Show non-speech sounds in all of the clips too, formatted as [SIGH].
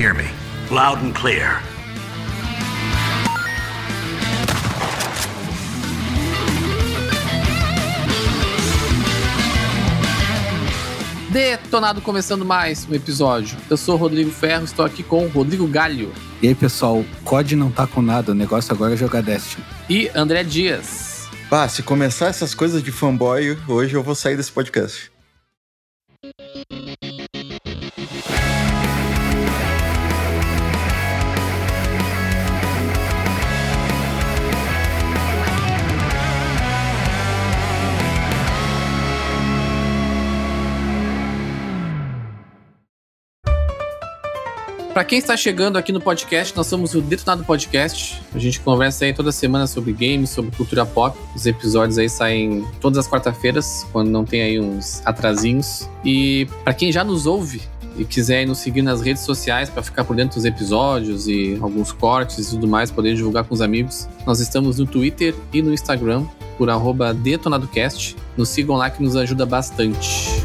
hear me? Loud and clear. Detonado começando mais um episódio. Eu sou o Rodrigo Ferro, estou aqui com o Rodrigo Galho E aí, pessoal, COD não tá com nada, o negócio agora é jogar Destiny. e André Dias. Ah, se começar essas coisas de fanboy, hoje eu vou sair desse podcast. Para quem está chegando aqui no podcast, nós somos o Detonado Podcast. A gente conversa aí toda semana sobre games, sobre cultura pop. Os episódios aí saem todas as quarta-feiras, quando não tem aí uns atrasinhos. E para quem já nos ouve e quiser nos seguir nas redes sociais para ficar por dentro dos episódios e alguns cortes e tudo mais, poder divulgar com os amigos, nós estamos no Twitter e no Instagram por DetonadoCast. Nos sigam lá que nos ajuda bastante.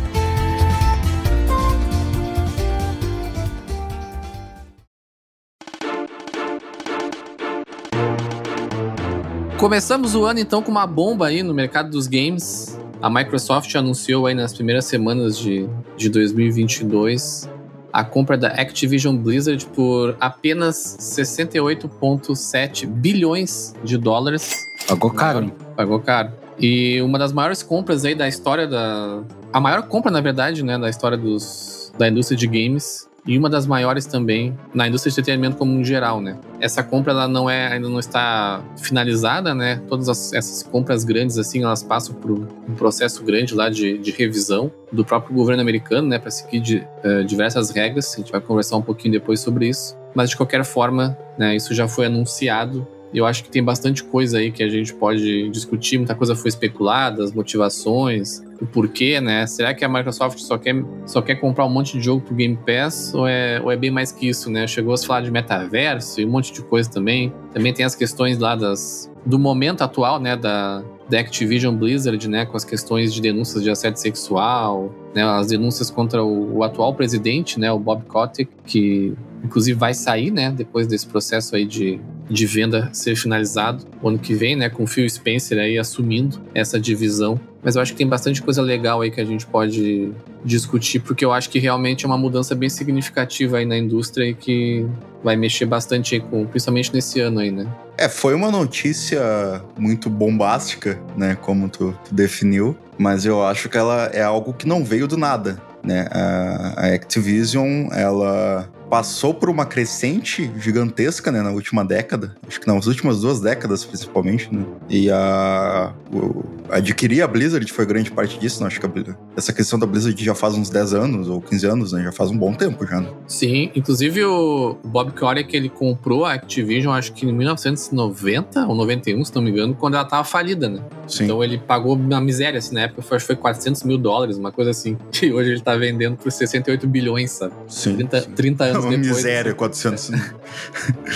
Começamos o ano então com uma bomba aí no mercado dos games. A Microsoft anunciou aí nas primeiras semanas de, de 2022 a compra da Activision Blizzard por apenas 68,7 bilhões de dólares. Pagou caro? Pagou caro. E uma das maiores compras aí da história da. A maior compra, na verdade, né, da história dos, da indústria de games. E uma das maiores também na indústria de entretenimento como um geral, né? Essa compra ela não é, ainda não está finalizada, né? Todas as- essas compras grandes assim, elas passam por um processo grande lá de, de revisão do próprio governo americano, né? Para seguir de, eh, diversas regras. A gente vai conversar um pouquinho depois sobre isso. Mas de qualquer forma, né? Isso já foi anunciado eu acho que tem bastante coisa aí que a gente pode discutir, muita coisa foi especulada, as motivações, o porquê, né? Será que a Microsoft só quer, só quer comprar um monte de jogo pro Game Pass ou é, ou é bem mais que isso, né? Chegou a se falar de metaverso e um monte de coisa também. Também tem as questões lá das, do momento atual, né? Da, da Activision Blizzard, né? Com as questões de denúncias de assédio sexual, né? As denúncias contra o, o atual presidente, né? O Bob Kotick, que inclusive vai sair, né? Depois desse processo aí de, de venda ser finalizado ano que vem, né? Com o Phil Spencer aí assumindo essa divisão. Mas eu acho que tem bastante coisa legal aí que a gente pode discutir, porque eu acho que realmente é uma mudança bem significativa aí na indústria e que vai mexer bastante com, principalmente nesse ano aí, né? É, foi uma notícia muito bombástica, né? Como tu, tu definiu, mas eu acho que ela é algo que não veio do nada, né? A, a Activision, ela passou por uma crescente gigantesca, né, na última década, acho que nas últimas duas décadas principalmente, né? E a o- adquirir a Blizzard foi grande parte disso, né? Acho que a essa questão da Blizzard já faz uns 10 anos ou 15 anos, né? Já faz um bom tempo já. Né? Sim, inclusive o Bob Kotick, ele comprou a Activision, acho que em 1990 ou 91, se não me engano, quando ela tava falida, né? Sim. Então ele pagou uma miséria, assim, na época foi, acho que foi 400 mil dólares, uma coisa assim. [LAUGHS] E hoje ele tá vendendo por 68 bilhões, sabe? sim. 30, sim. 30 É anos uma depois. miséria, 400.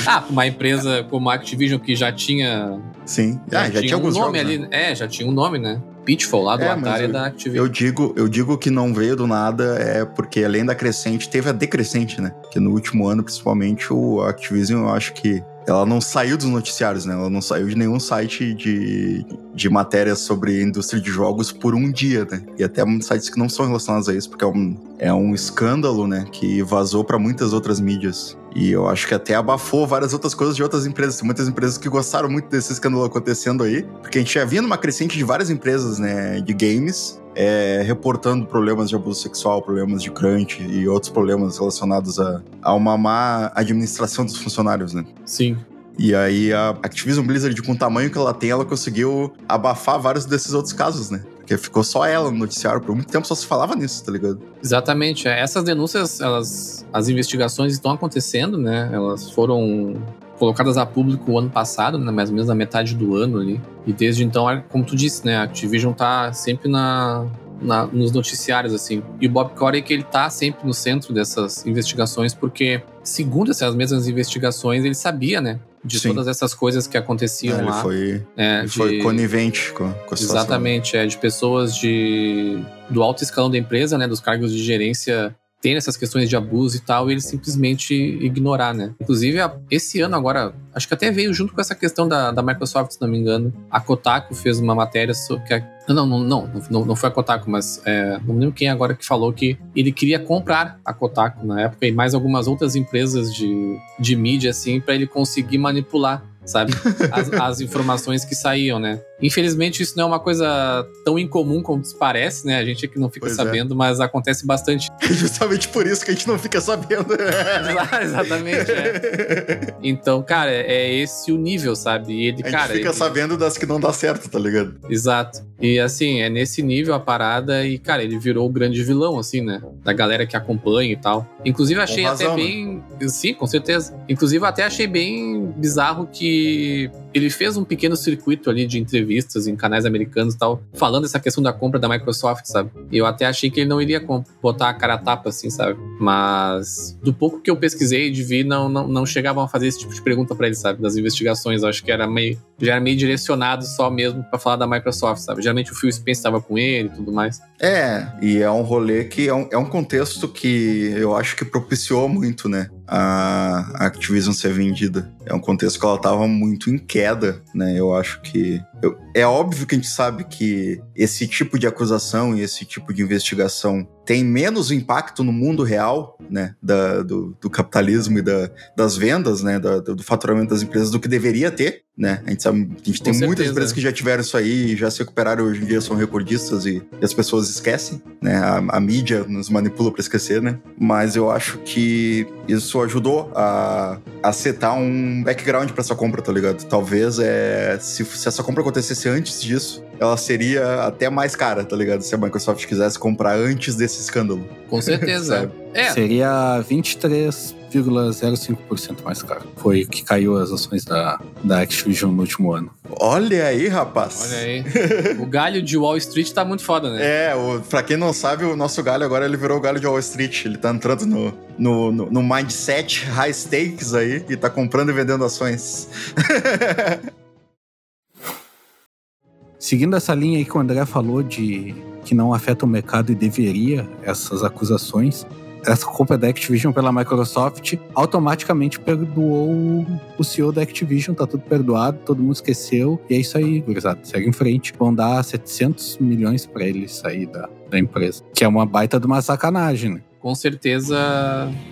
Ah, uma empresa como a Activision que já tinha. Sim. Ah, já tinha, um alguns nome jogos, ali. né? É, já tinha um nome, né? Pitfall lá do É, Atari eu- da Activision. Eu digo, eu digo que não veio do nada é porque além da crescente, teve a decrescente, né? Que no último ano, principalmente, o Activision, eu acho que ela não saiu dos noticiários, né? Ela não saiu de nenhum site de, de matérias sobre indústria de jogos por um dia, né? E até sites que não são relacionados a isso, porque é um, é um escândalo, né? Que vazou para muitas outras mídias. E eu acho que até abafou várias outras coisas de outras empresas. Tem muitas empresas que gostaram muito desse escândalo acontecendo aí, porque a gente já vinha numa crescente de várias empresas, né? De games, é, reportando problemas de abuso sexual, problemas de crunch e outros problemas relacionados a, a uma má administração dos funcionários, né? Sim. E aí a Activision Blizzard, com o tamanho que ela tem, ela conseguiu abafar vários desses outros casos, né? Porque ficou só ela no noticiário. Por muito tempo só se falava nisso, tá ligado? Exatamente. é. Essas denúncias, elas, as investigações estão acontecendo, né? Elas foram colocadas a público o ano passado, né? mais ou menos na metade do ano ali. E desde então, é como tu disse, né? A Activision tá sempre na, na- nos noticiários, assim. E o Bob Kotick, ele tá sempre no centro dessas investigações, porque, segundo essas mesmas investigações, ele sabia, né? De Sim. todas essas coisas que aconteciam ele lá. foi, É, ele foi de- conivente com, com a situação. Exatamente, é de pessoas de do alto escalão da empresa, né, dos cargos de gerência terem essas questões de abuso e tal, e eles simplesmente ignorar, né? Inclusive, esse ano agora, acho que até veio junto com essa questão da, da Microsoft, se não me engano. A Kotaku fez uma matéria sobre a- não, não, não, não, não foi a Kotaku, mas é, não lembro quem agora que falou que ele queria comprar a Kotaku na época e mais algumas outras empresas de, de mídia, assim, para ele conseguir manipular, sabe? As, [LAUGHS] as informações que saíam, né? Infelizmente, isso não é uma coisa tão incomum como se parece, né? A gente aqui não fica Pois é. sabendo, mas acontece bastante. [LAUGHS] Justamente por isso que a gente não fica sabendo. [LAUGHS] Exatamente, é. Então, cara, é esse o nível, sabe? E ele, A gente cara. fica ele- sabendo das que não dá certo, tá ligado? Exato. E assim, é nesse nível a parada e, cara, ele virou o grande vilão, assim, né? Da galera que acompanha e tal. Inclusive, achei razão, até né? bem. Sim, com certeza. Inclusive, até achei bem bizarro que ele fez um pequeno circuito ali de entrevistas em canais americanos e tal, falando essa questão da compra da Microsoft, sabe? E eu até achei que ele não iria botar a cara a tapa, assim, sabe? Mas do pouco que eu pesquisei de vi, não, não, não chegavam a fazer esse tipo de pergunta pra ele, sabe? Das investigações. Eu acho que era meio. Já era meio direcionado só mesmo pra falar da Microsoft, sabe? Geralmente o Phil Spencer estava com ele e tudo mais. É, e é um rolê que é um, é um contexto que eu acho que propiciou muito, né? A Activision ser vendida. É um contexto que ela tava muito em queda, né? Eu acho que. Eu- é óbvio que a gente sabe que esse tipo de acusação e esse tipo de investigação tem menos impacto no mundo real, né? Da, do, do capitalismo e da, das vendas, né? Da- do, faturamento das empresas do que deveria ter, né? A gente sabe, a gente tem Com muitas certeza. empresas que já tiveram isso aí e já se recuperaram hoje em dia são recordistas e, e as pessoas esquecem, né? A, a mídia nos manipula pra esquecer, né? Mas eu acho que isso ajudou a, a setar um background pra essa compra, tá ligado? Talvez é se, se essa compra acontecesse antes disso, ela seria até mais cara, tá ligado? Se a Microsoft quisesse comprar antes desse escândalo. Com certeza. [LAUGHS] É, Seria 23,05% mais caro. Foi o que caiu as ações da, da Activision no último ano. Olha aí, rapaz. olha aí. O galho de Wall Street tá muito foda, né? É, o, pra quem não sabe, o nosso galho agora ele virou o galho de Wall Street. Ele tá entrando no, no, no, no mindset high stakes aí e tá comprando e vendendo ações. [LAUGHS] Seguindo essa linha aí que o André falou de que não afeta o mercado e deveria essas acusações, essa compra da Activision pela Microsoft automaticamente perdoou o- o CEO da Activision, tá tudo perdoado, todo mundo esqueceu, e é isso aí, gurizada, segue em frente. Vão dar 700 milhões pra ele sair da, da empresa, que é uma baita de uma sacanagem, né? Com certeza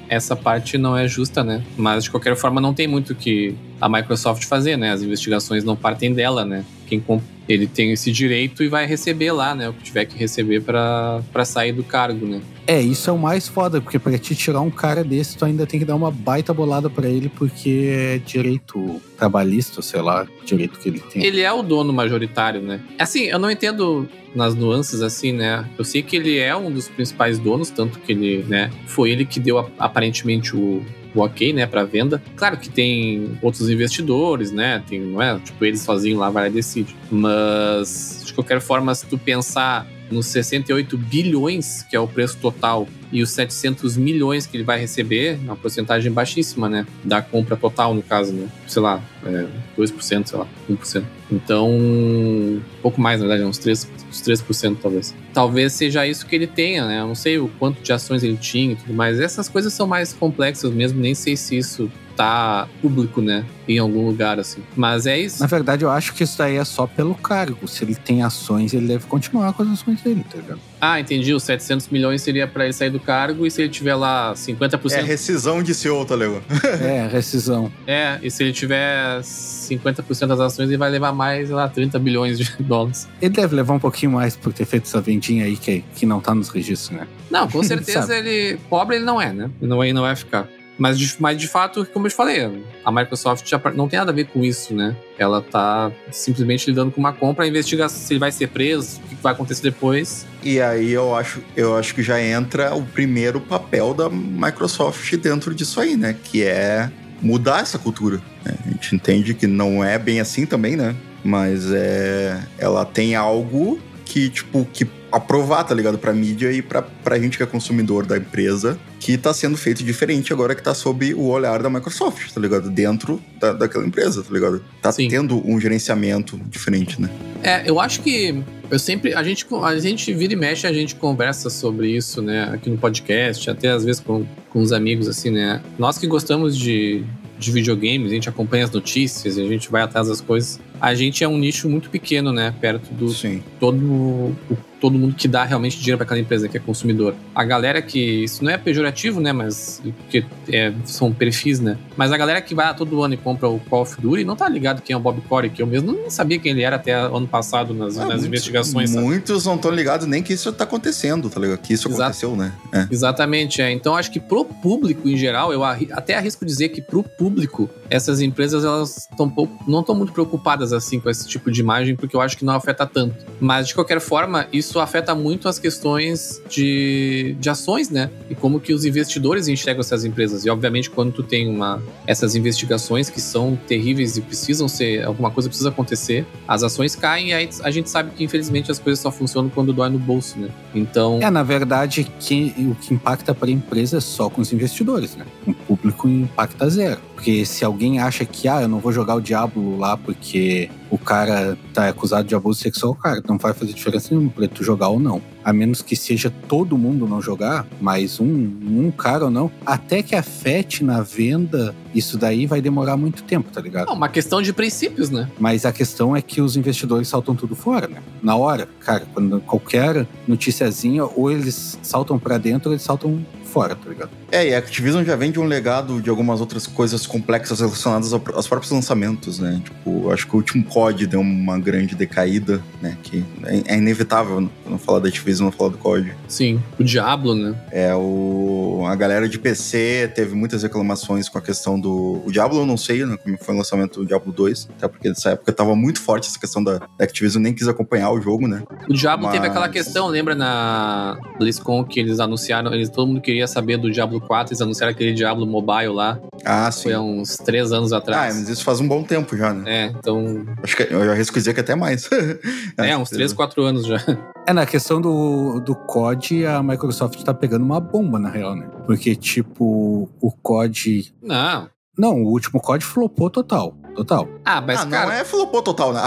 essa parte não é justa, né? Mas de qualquer forma não tem muito que a Microsoft fazer, né? As investigações não partem dela, né? Quem ele tem esse direito e vai receber lá, né? O que tiver que receber pra pra sair do cargo, né? É, isso é o mais foda, porque pra te tirar um cara desse, tu ainda tem que dar uma baita bolada pra ele, porque é direito trabalhista, sei lá, direito que ele tem. Ele é o dono majoritário, né? Assim, eu não entendo nas nuances assim, né? Eu sei que ele é um dos principais donos, tanto que ele, né, foi ele que deu aparentemente o, o ok, né, para venda. Claro que tem outros investidores, né? Tem, não é, tipo, eles sozinhos lá vai e decide. Mas de qualquer forma, se tu pensar nos 68 bilhões, que é o preço total, e os 700 milhões que ele vai receber, uma porcentagem baixíssima, né? Da compra total, no caso, né? Sei lá, é, 2%, sei lá, 1%. Então, um pouco mais, na verdade, uns 3%, uns 3% talvez. Talvez seja isso que ele tenha, né? Eu não sei o quanto de ações ele tinha e tudo mais. Essas coisas são mais complexas mesmo, nem sei se isso tá público, né? Em algum lugar, assim. Mas é isso. Na verdade, eu acho que isso daí é só pelo cargo. Se ele tem ações, ele deve continuar com as ações dele, tá ligado? Ah, entendi. Os 700 milhões seria pra ele sair do cargo e se ele tiver lá 50%. É rescisão de CEO, tá ligado? [LAUGHS] É, rescisão. É, e se ele tiver 50% das ações, ele vai levar mais, sei lá, 30 bilhões de [LAUGHS] dólares. Ele deve levar um pouquinho mais por ter feito essa vendinha aí que, que não tá nos registros, né? Não, com [LAUGHS] certeza ele. Pobre ele não é, né? Ele não, ele não vai ficar. Mas de, mas de fato, como eu te falei, a Microsoft já não tem nada a ver com isso, né? Ela tá simplesmente lidando com uma compra, investigar se ele vai ser preso, o que vai acontecer depois. E aí eu acho, eu acho que já entra o primeiro papel da Microsoft dentro disso aí, né? Que é mudar essa cultura. né? A gente entende que não é bem assim também, né? Mas é, ela tem algo que, tipo, que aprovar, tá ligado? Pra mídia e pra, pra gente que é consumidor da empresa, que tá sendo feito diferente agora que tá sob o olhar da Microsoft, tá ligado? Dentro da, daquela empresa, tá ligado? Tá Sim. tendo um gerenciamento diferente, né? É, eu acho que eu sempre. A gente, a gente vira e mexe, a gente conversa sobre isso, né? Aqui no podcast, até às vezes com, com os amigos, assim, né? Nós que gostamos de, de videogames, a gente acompanha as notícias, a gente vai atrás das coisas. A gente é um nicho muito pequeno, né? Perto do Sim. todo, todo mundo que dá realmente dinheiro para aquela empresa, que é consumidor. A galera que. Isso não é pejorativo, né? Mas. Porque é, são perfis, né? Mas a galera que vai todo ano e compra o Call of Duty não tá ligado quem é o Bob Corey, que eu mesmo não sabia quem ele era até ano passado nas, Ah, nas muitos- investigações. sabe? Muitos não estão ligados nem que isso tá acontecendo, tá ligado? Que isso Exato. aconteceu, né? É. Exatamente, é. Então acho que pro público em geral, eu até arrisco dizer que pro público, essas empresas elas tão pouco, não estão muito preocupadas assim com esse tipo de imagem, porque eu acho que não afeta tanto. Mas de qualquer forma, isso afeta muito as questões de, de ações, né? E como que os investidores enxergam essas empresas. E obviamente quando tu tem uma essas investigações que são terríveis e precisam ser alguma coisa precisa acontecer, as ações caem e aí a gente sabe que infelizmente as coisas só funcionam quando dói no bolso, né? Então, É, na verdade, que, o que impacta para a empresa é só com os investidores, né? O público impacta zero. Porque se alguém acha que, ah, eu não vou jogar o Diablo lá porque o cara tá acusado de abuso sexual, cara, não vai fazer diferença nenhuma pra tu jogar ou não. A menos que seja todo mundo não jogar, mas um, um cara ou não, até que afete na venda, isso daí vai demorar muito tempo, tá ligado? é uma questão de princípios, né? Mas a questão é que os investidores saltam tudo fora, né? Na hora, cara, quando qualquer noticiazinha, ou eles saltam pra dentro ou eles saltam fora, tá ligado? É, e a Activision já vem de um legado de algumas outras coisas complexas relacionadas ao- aos próprios lançamentos, né? Tipo, acho que o último COD deu uma grande decaída, né? Que é, é inevitável não falar da Activision, não falar do COD. Sim, o Diablo, né? É, o... a galera de PC teve muitas reclamações com a questão do... O Diablo eu não sei, né? Como foi o lançamento do Diablo 2, até porque nessa época tava muito forte essa questão da, da Activision, nem quis acompanhar o jogo, né? O Diablo teve Mas- aquela questão, lembra na BlizzCon que eles anunciaram, eles, todo mundo queria saber do Diablo 4, eles anunciaram aquele Diablo Mobile lá, Ah, sim. foi há uns três anos Ah, atrás. mas isso faz um bom tempo já, né? É, então. Acho que eu já arrisco dizer que até mais. [LAUGHS] É, uns três, quatro anos já. É, na questão do, do COD, a Microsoft tá pegando uma bomba, na real, né? Porque, tipo, o COD. Não. Não, o último COD flopou total. Total. Ah, mas ah, cara. não é flopou total, né?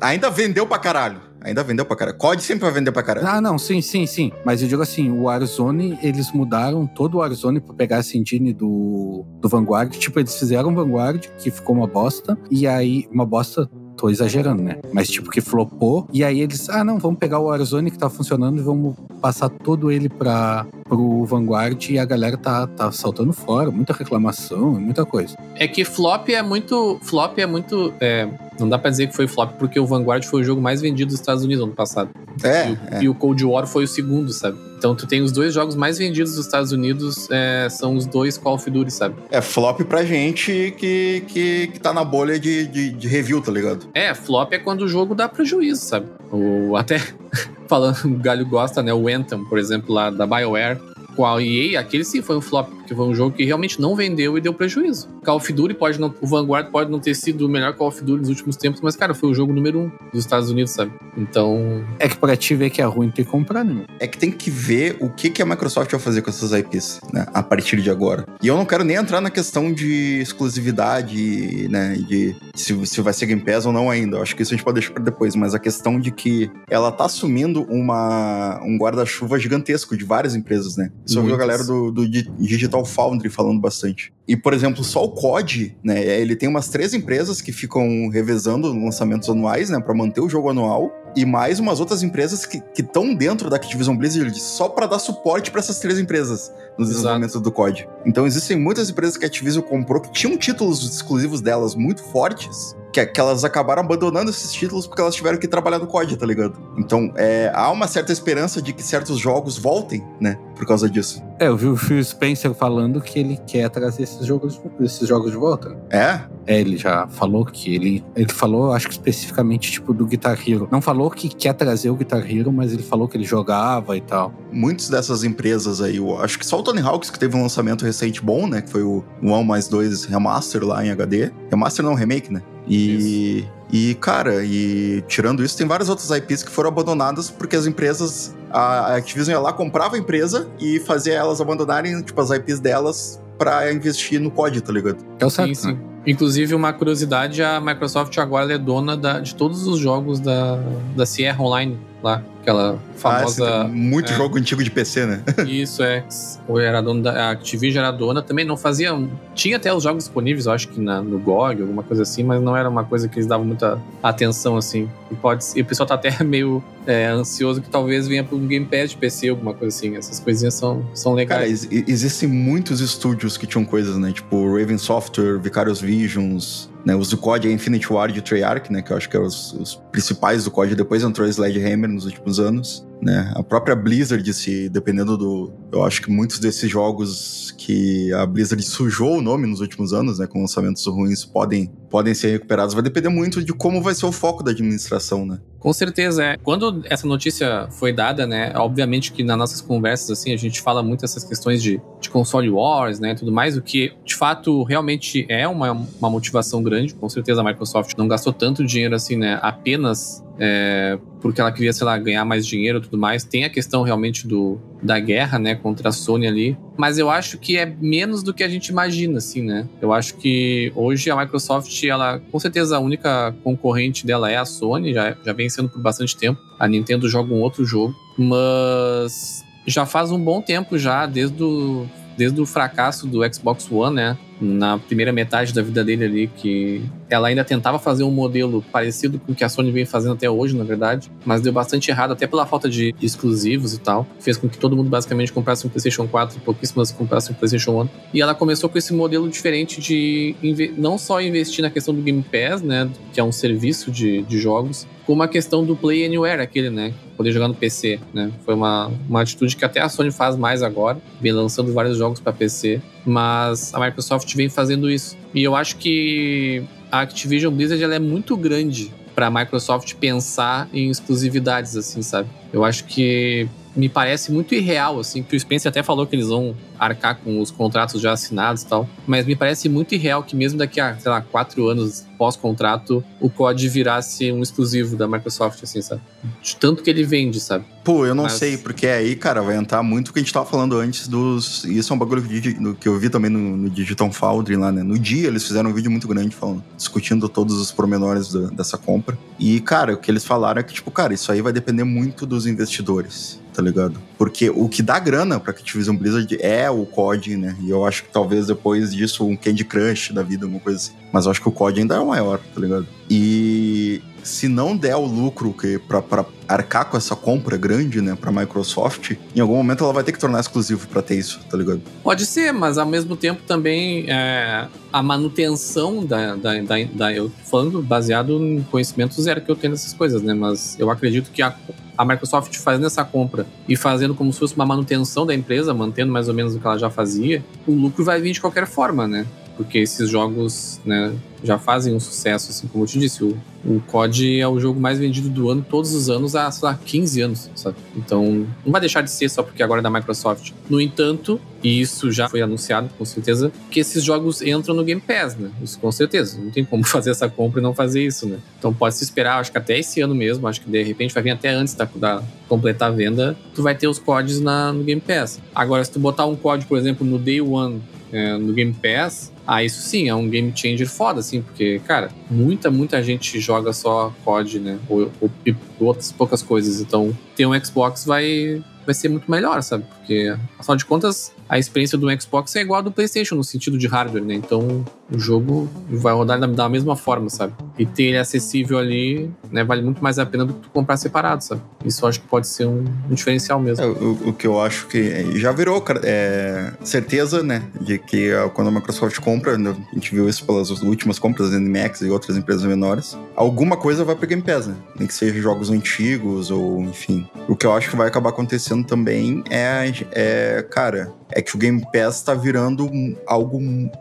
Ah, ainda vendeu pra caralho. Ainda vendeu pra caralho. COD sempre vai vender pra caralho. Ah, não, sim, sim, sim. Mas eu digo assim, o Warzone, eles mudaram todo o Warzone pra pegar essa engine do, do Vanguard. Tipo, eles fizeram Vanguard, que ficou uma bosta. E aí, uma bosta, tô exagerando, né? Mas tipo, que flopou. E aí eles, ah, não, vamos pegar o Warzone que tá funcionando e vamos passar todo ele pra, pro Vanguard. E a galera tá, tá saltando fora. Muita reclamação, muita coisa. É que flop é muito. Flop é muito. é, não dá pra dizer que foi flop, porque o Vanguard foi o jogo mais vendido dos Estados Unidos ano passado. É, e, o, é. e o Cold War foi o segundo, sabe? Então tu tem os dois jogos mais vendidos dos Estados Unidos, é, são os dois Call of Duty, sabe? É flop pra gente que, que, que tá na bolha de, de, de review, tá ligado? É, flop é quando o jogo dá prejuízo, sabe? O, até [LAUGHS] falando, o Galho gosta, né? O Anthem, por exemplo, lá da BioWare. Com a EA, aquele sim foi um flop, porque foi um jogo que realmente não vendeu e deu prejuízo. Call of Duty pode não. O Vanguard pode não ter sido o melhor Call of Duty nos últimos tempos, mas, cara, foi o jogo número um dos Estados Unidos, sabe? Então. É que pra te ver que é ruim, tem que comprar, né? meu? É que tem que ver o que, que a Microsoft vai fazer com essas IPs, né? A partir de agora. E eu não quero nem entrar na questão de exclusividade, né? De se, se vai ser Game Pass ou não ainda. Eu acho que isso a gente pode deixar pra depois. Mas a questão de que ela tá assumindo uma, um guarda-chuva gigantesco de várias empresas, né? Isso eu vi a Muitas. galera do, do Di- Digital Foundry falando bastante. E, por exemplo, só o COD, né? Ele tem umas três empresas que ficam revezando lançamentos anuais, né? Pra manter o jogo anual. E mais umas outras empresas que estão dentro da Activision Blizzard só pra dar suporte pra essas três empresas no Exato. desenvolvimento do COD. Então existem muitas empresas que a Activision comprou que tinham títulos exclusivos delas muito fortes. Que, que elas acabaram abandonando esses títulos porque elas tiveram que trabalhar no COD, tá ligado? Então, é, há uma certa esperança de que certos jogos voltem, né? Por causa disso. É, eu vi o Phil Spencer falando que ele quer trazer esses jogos, esses jogos de volta. É? É, ele já falou que ele. Ele falou, acho que especificamente, tipo, do Guitar Hero. Não falou que quer trazer o Guitar Hero, mas ele falou que ele jogava e tal. Muitas dessas empresas aí, eu acho que só o Tony Hawks que teve um lançamento recente bom, né? Que foi o 1 mais 2 Remaster lá em HD. Remaster não, remake, né? E, e, cara, e tirando isso, tem várias outras IPs que foram abandonadas porque as empresas. A Activision ia lá, comprava a empresa e fazia elas abandonarem, tipo, as IPs delas pra investir no COD, tá ligado? É o certo, Sim, sim. né? Inclusive, uma curiosidade, a Microsoft agora é dona da- de todos os jogos da, da Sierra Online lá. Aquela famosa. Ah, sim, tem muito é. jogo antigo de PC, né? [LAUGHS] Isso é. Ou era dona da. A Activision era dona, também não fazia. Tinha até os jogos disponíveis, eu acho que na, no GOG, alguma coisa assim, mas não era uma coisa que eles davam muita atenção, assim. E, pode, e o pessoal tá até [LAUGHS] meio é, ansioso que talvez venha para um Game Pass de PC, alguma coisa assim. Essas coisinhas são, são Cara, legais. ex- existem muitos estúdios que tinham coisas, né? Tipo Raven Software, Vicarious Visions, né? Os do COD é Infinity Ward e Treyarch, né? Que eu acho que eram os, os principais do COD. Depois entrou Sledgehammer nos últimos anos, né? A própria Blizzard, se dependendo do... Eu acho que muitos desses jogos que a Blizzard sujou o nome nos últimos anos, né? Com lançamentos ruins, podem, podem ser recuperados. Vai depender muito de como vai ser o foco da administração, né? Com certeza, é. Quando essa notícia foi dada, né? Obviamente que nas nossas conversas, assim, a gente fala muito essas questões de, de console wars, né? Tudo mais, o que de fato realmente é uma, uma motivação grande. Com certeza a Microsoft não gastou tanto dinheiro assim, né? Apenas é, porque ela queria, sei lá, ganhar mais dinheiro e tudo mais. Tem a questão realmente do, da guerra, né, contra a Sony ali. Mas eu acho que é menos do que a gente imagina, assim, né? Eu acho que hoje a Microsoft, ela, com certeza, a única concorrente dela é a Sony, já, já vem sendo por bastante tempo. A Nintendo joga um outro jogo, mas já faz um bom tempo já, desde o, desde o fracasso do Xbox One, né? Na primeira metade da vida dele ali, que ela ainda tentava fazer um modelo parecido com o que a Sony vem fazendo até hoje, na verdade, mas deu bastante errado, até pela falta de exclusivos e tal. Fez com que todo mundo basicamente comprasse um PlayStation 4 e pouquíssimas comprassem um PlayStation 1. E ela começou com esse modelo diferente de não só investir na questão do Game Pass, né? Que é um serviço de, de jogos, como a questão do Play Anywhere, aquele, né? Poder jogar no PC, né? Foi uma, uma atitude que até a Sony faz mais agora, vem lançando vários jogos para PC, mas a Microsoft vem fazendo isso. E eu acho que a Activision Blizzard ela é muito grande para a Microsoft pensar em exclusividades, assim, sabe? Eu acho que me parece muito irreal, assim, que o Spencer até falou que eles vão arcar com os contratos já assinados e tal, mas me parece muito irreal que mesmo daqui a, sei lá, quatro anos pós-contrato, o COD virasse um exclusivo da Microsoft, assim, sabe? De tanto que ele vende, sabe? Pô, eu não Mas- sei, porque aí, cara, vai entrar muito o que a gente tava falando antes dos. Isso é um bagulho que, eu vi também no, no Digital Foundry lá, né? No dia eles fizeram um vídeo muito grande falando, discutindo todos os pormenores da- dessa compra. E, cara, o que eles falaram é que, tipo, cara, isso aí vai depender muito dos investidores, tá ligado? Porque o que dá grana pra Activision Blizzard é o COD, né? E eu acho que talvez depois disso um Candy Crush da vida, alguma coisa assim. Mas eu acho que o COD ainda é o maior, tá ligado? E se não der o lucro que pra arcar com essa compra grande, né, pra Microsoft, em algum momento ela vai ter que tornar exclusivo pra ter isso, tá ligado? Pode ser, mas ao mesmo tempo também é, a manutenção da, da, da, da- Eu falando baseado em conhecimento zero que eu tenho dessas coisas, né? Mas eu acredito que a, a Microsoft fazendo essa compra e fazendo como se fosse uma manutenção da empresa, mantendo mais ou menos o que ela já fazia, o lucro vai vir de qualquer forma, né? Porque esses jogos, né, já fazem um sucesso, assim, como eu te disse, o, o COD é o jogo mais vendido do ano todos os anos há, sei lá, 15 anos, sabe? Então, não vai deixar de ser só porque agora é da Microsoft. No entanto, e isso já foi anunciado, com certeza, que esses jogos entram no Game Pass, né? Isso com certeza. Não tem como [LAUGHS] fazer essa compra e não fazer isso, né? Então pode se esperar, acho que até esse ano mesmo, acho que de repente vai vir até antes da, da completar a venda, tu vai ter os CODs na, no Game Pass. Agora, se tu botar um COD, por exemplo, no Day One é, no Game Pass, ah, isso sim, é um game changer foda, assim, porque, cara, muita, muita gente joga só COD, né? Ou, ou, e outras poucas coisas. Então, ter um Xbox vai, vai ser muito melhor, sabe? Porque, afinal de contas, a experiência do Xbox é igual a do PlayStation no sentido de hardware, né? Então, o jogo vai rodar da, mesma forma, sabe? E ter ele acessível ali, né, vale muito mais a pena do que tu comprar separado, sabe? Isso acho que pode ser um, um diferencial mesmo. É, o, o que eu acho que já virou é, certeza, né, de que ah, quando a Microsoft compra, né, a gente viu isso pelas últimas compras da NMAX e outras empresas menores, alguma coisa vai pro Game Pass, né? Nem que seja jogos antigos ou, enfim. O que eu acho que vai acabar acontecendo também é, é cara, é que o Game Pass tá virando algo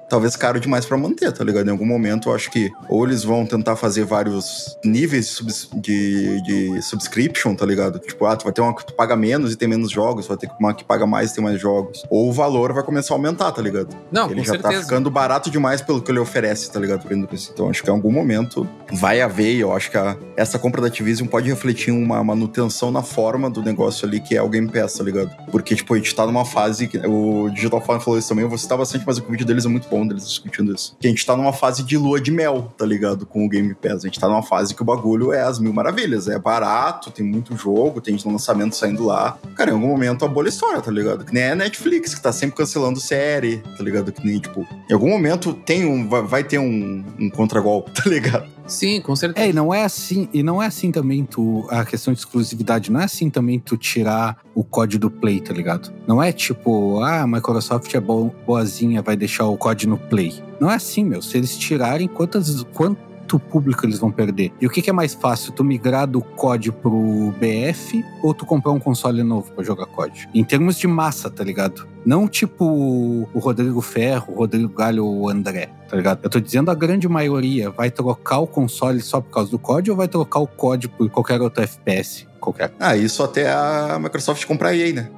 talvez caro demais pra manter, tá ligado? Em algum momento eu acho que ou eles vão tentar fazer vários níveis de, subs- de, de subscription, tá ligado? Tipo, ah, tu vai ter uma que tu paga menos e tem menos jogos, vai ter uma que paga mais e tem mais jogos. Ou o valor vai começar a aumentar, tá ligado? Não, ele já tá certeza. ficando barato demais pelo que ele oferece, tá ligado? Então acho que em algum momento vai haver, e eu acho que a- essa compra da Activision pode refletir uma manutenção na forma do negócio ali, que é o Game Pass, tá ligado? Porque, tipo, a gente tá numa fase que. O Digital Forum falou isso também, eu vou citar bastante, mas o vídeo deles é muito bom, deles discutindo isso. Que a gente tá numa fase de lua de mel, tá ligado? Com o Game Pass. A gente tá numa fase que o bagulho é as mil maravilhas. É barato, tem muito jogo, tem lançamento saindo lá. Cara, em algum momento a bolha estoura, tá ligado? Que nem a Netflix, que tá sempre cancelando série, tá ligado? Que nem, tipo, em algum momento tem um. Vai, vai ter um, um contragolpe, [LAUGHS] tá ligado? Sim, com certeza. É, e não é assim, e não é assim também tu. A questão de exclusividade, não é assim também tu tirar o código do Play, tá ligado? Não é tipo, ah, a Microsoft é bo- boazinha, vai deixar o código no Play. Não é assim, meu. Se eles tirarem, quantas, quanto público eles vão perder? E o que, que é mais fácil? Tu migrar do COD pro BF ou tu comprar um console novo pra jogar COD? Em termos de massa, tá ligado? Não tipo o Rodrigo Ferro, o Rodrigo Galho ou o André, tá ligado? Eu tô dizendo a grande maioria vai trocar o console só por causa do COD ou vai trocar o COD por qualquer outro FPS? Qualquer. Ah, isso até a Microsoft comprar a EA, né?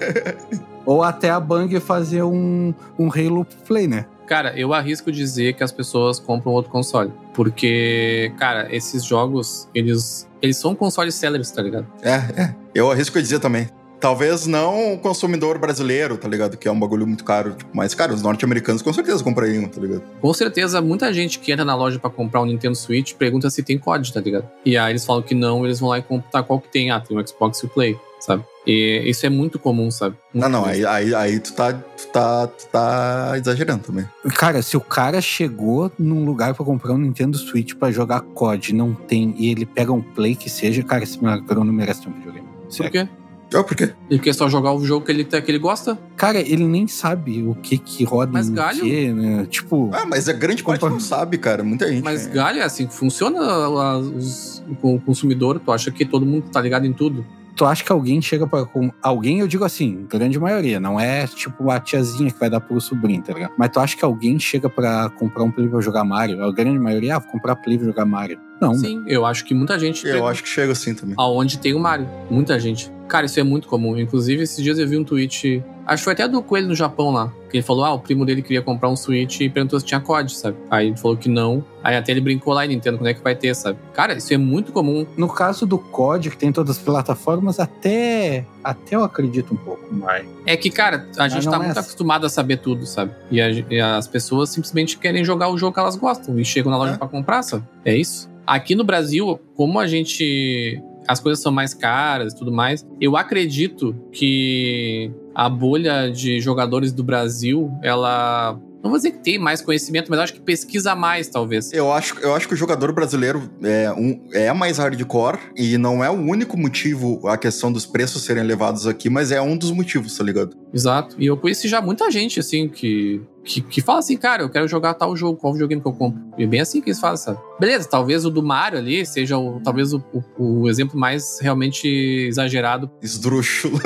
[LAUGHS] Ou até a Bang fazer um, um Halo Play, né? Cara, eu arrisco dizer que as pessoas compram outro console. Porque, cara, esses jogos, eles, eles são consoles sellers, tá ligado? É, é. Eu arrisco a dizer também. Talvez não o consumidor brasileiro, tá ligado? Que é um bagulho muito caro. Tipo, mas, cara, os norte-americanos com certeza comprariam, tá ligado? Com certeza, muita gente que entra na loja pra comprar um Nintendo Switch pergunta se tem COD, tá ligado? E aí eles falam que não, eles vão lá e comprar qual que tem. Ah, tem o Xbox e o Play, sabe? E isso é muito comum, sabe? Não, Muito não, comum. aí, aí, aí tu, tá, tu, tá, tu tá exagerando também. Cara, se o cara chegou num lugar pra comprar um Nintendo Switch pra jogar COD, não tem, e ele pega um Play que seja, cara, esse magrão não merece ter um videogame. Por quê? Ah, por quê? Ele quer só jogar o jogo que ele, que ele gosta? Cara, ele nem sabe o que que roda Mas em galho? quê, né? Tipo, Ah, mas a grande parte Compra- não sabe, cara. Muita gente. Mas é. galho é assim que funciona a- os- com o consumidor. Tu acha que todo mundo tá ligado em tudo? tu acha que alguém chega pra. Com, alguém, eu digo assim, grande maioria, não é tipo a tiazinha que vai dar pro sobrinho, tá ligado? Mas tu acha que alguém chega pra comprar um Play pra jogar Mario? A grande maioria, ah, vou comprar Play pra jogar Mario. Não, Sim, eu acho que muita gente. Eu acho que chega assim também. Aonde tem o Mario. Muita gente. Cara, isso é muito comum. Inclusive, esses dias eu vi um tweet. Acho que foi até do Coelho no Japão lá. Que ele falou: ah, o primo dele queria comprar um Switch e perguntou se tinha COD, sabe? Aí ele falou que não. Aí até ele brincou lá e Nintendo, quando é que vai ter, sabe? Cara, isso é muito comum. No caso do COD, que tem todas as plataformas, até, até eu acredito um pouco. Mas É que, cara, a gente não tá é muito assim. acostumado a saber tudo, sabe? E, a- e as pessoas simplesmente querem jogar o jogo que elas gostam e chegam na loja É. pra comprar, sabe? É isso. Aqui no Brasil, como a gente. As coisas são mais caras e tudo mais, eu acredito que a bolha de jogadores do Brasil, ela. Não vou dizer que tem mais conhecimento, mas acho que pesquisa mais, talvez. Eu acho, eu acho que o jogador brasileiro é, um, é mais hardcore e não é o único motivo a questão dos preços serem elevados aqui, mas é um dos motivos, tá ligado? Exato. E eu conheci já muita gente, assim, que, que, que fala assim, cara, eu quero jogar tal jogo, qual videogame que eu compro? E é bem assim que eles falam, sabe? Beleza, talvez o do Mario ali seja o, talvez o, o, o exemplo mais realmente exagerado. Esdrúxulo.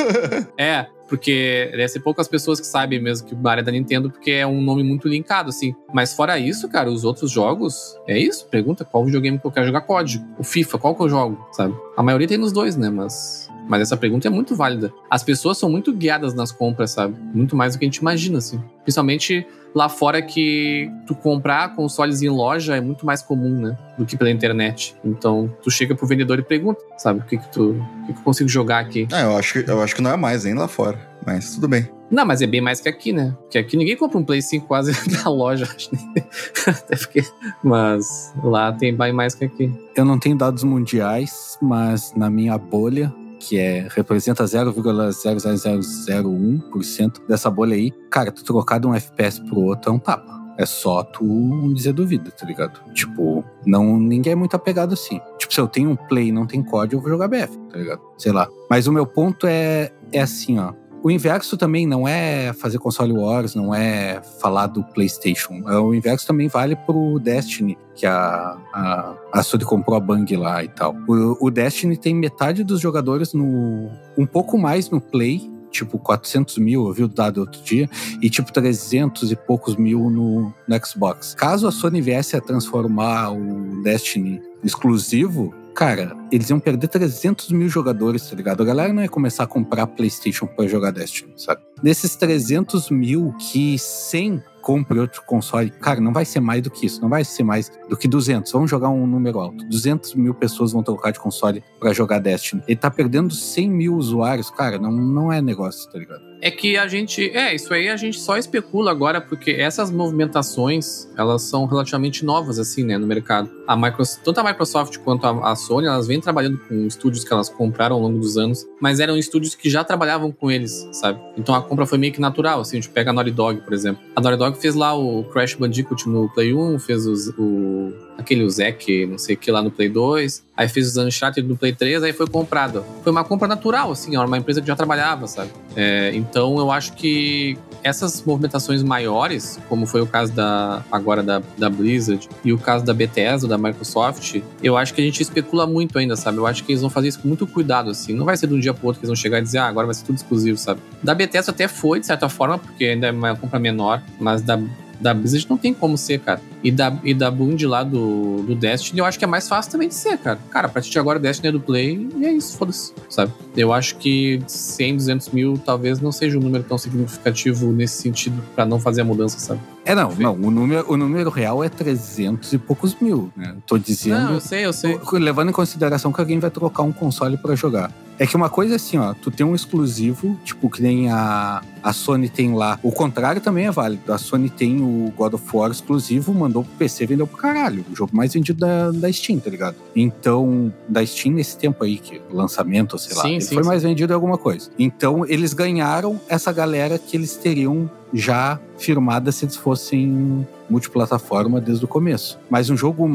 É, porque deve ser poucas pessoas que sabem mesmo que o Mario é da Nintendo, porque é um nome muito linkado, assim. Mas fora isso, cara, os outros jogos, é isso? Pergunta qual videogame que eu quero jogar código. O FIFA, qual que eu jogo, sabe? A maioria tem nos dois, né? Mas mas essa pergunta é muito válida. As pessoas são muito guiadas nas compras, sabe? Muito mais do que a gente imagina, assim. Principalmente lá fora que tu comprar consoles em loja é muito mais comum, né? Do que pela internet. Então, tu chega pro vendedor e pergunta, sabe? O que que tu... O que, que eu consigo jogar aqui? Ah, eu acho, que, eu acho que não é mais, nem lá fora. Mas tudo bem. Não, mas é bem mais que aqui, né? Porque aqui ninguém compra um Play 5 quase [LAUGHS] na loja, acho. [LAUGHS] Até porque... Mas lá tem bem mais que aqui. eu não tenho dados mundiais, mas na minha bolha, que é representa 0,00001% dessa bolha aí, cara, tu trocar de um FPS pro outro é um tapa. É só tu dizer duvida, tá ligado? Tipo, não, ninguém é muito apegado assim. Tipo, se eu tenho um play e não tem código, eu vou jogar BF, tá ligado? Sei lá. Mas o meu ponto é, é assim, ó. O inverso também não é fazer console wars, não é falar do PlayStation. É, O inverso também vale pro Destiny, que a, a, a Sony comprou a Bang lá e tal. O, o Destiny tem metade dos jogadores no. um pouco mais no Play tipo 400 mil, eu vi o dado outro dia, e tipo 300 e poucos mil no, no Xbox. Caso a Sony viesse a transformar o Destiny exclusivo, cara, eles iam perder 300 mil jogadores, tá ligado? A galera não ia começar a comprar PlayStation para jogar Destiny, sabe? Desses 300 mil que 100 compre outro console. Cara, não vai ser mais do que isso, não vai ser mais do que 200. Vamos jogar um número alto. 200 mil pessoas vão trocar de console para jogar Destiny. Ele tá perdendo 100 mil usuários, cara, não, não é negócio, tá ligado? É que a gente. É, isso aí a gente só especula agora, porque essas movimentações, elas são relativamente novas, assim, né, no mercado. A Microsoft, tanto a Microsoft quanto a, a Sony, elas vêm trabalhando com estúdios que elas compraram ao longo dos anos, mas eram estúdios que já trabalhavam com eles, sabe? Então a compra foi meio que natural, assim, a gente pega a Naughty Dog, por exemplo. A Naughty Dog fez lá o Crash Bandicoot no Play 1, fez os, o aquele Zek, não sei o que lá no Play 2, aí fez os Uncharted no Play 3, aí foi comprado. Foi uma compra natural, assim, era uma empresa que já trabalhava, sabe? É, então eu acho que essas movimentações maiores, como foi o caso da agora da, da Blizzard e o caso da Bethesda, da Microsoft, eu acho que a gente especula muito ainda, sabe? Eu acho que eles vão fazer isso com muito cuidado, assim. Não vai ser de um dia pro outro que eles vão chegar e dizer, ah, agora vai ser tudo exclusivo, sabe? Da Bethesda até foi, de certa forma, porque ainda é uma compra menor, mas da da Blizzard não tem como ser, cara. E da, e da Bund lá do, do Destiny, eu acho que é mais fácil também de ser, cara. Cara, a partir de agora, Destiny é do Play e é isso, foda-se, sabe? Eu acho que 100, 200 mil talvez não seja um número tão significativo nesse sentido para não fazer a mudança, sabe? É, não, não. O número, o número real é 300 e poucos mil, né? Tô dizendo. Não, eu sei, eu sei. Levando em consideração que alguém vai trocar um console para jogar. É que uma coisa é assim, ó, tu tem um exclusivo, tipo, que nem a, a Sony tem lá. O contrário também é válido. A Sony tem o God of War exclusivo, mandou pro PC, vendeu pro caralho. O jogo mais vendido da, da Steam, tá ligado? Então, da Steam nesse tempo aí, que lançamento, sei lá, sim, ele sim, foi sim. mais vendido em alguma coisa. Então, eles ganharam essa galera que eles teriam já firmada se eles fossem multiplataforma desde o começo. Mas um jogo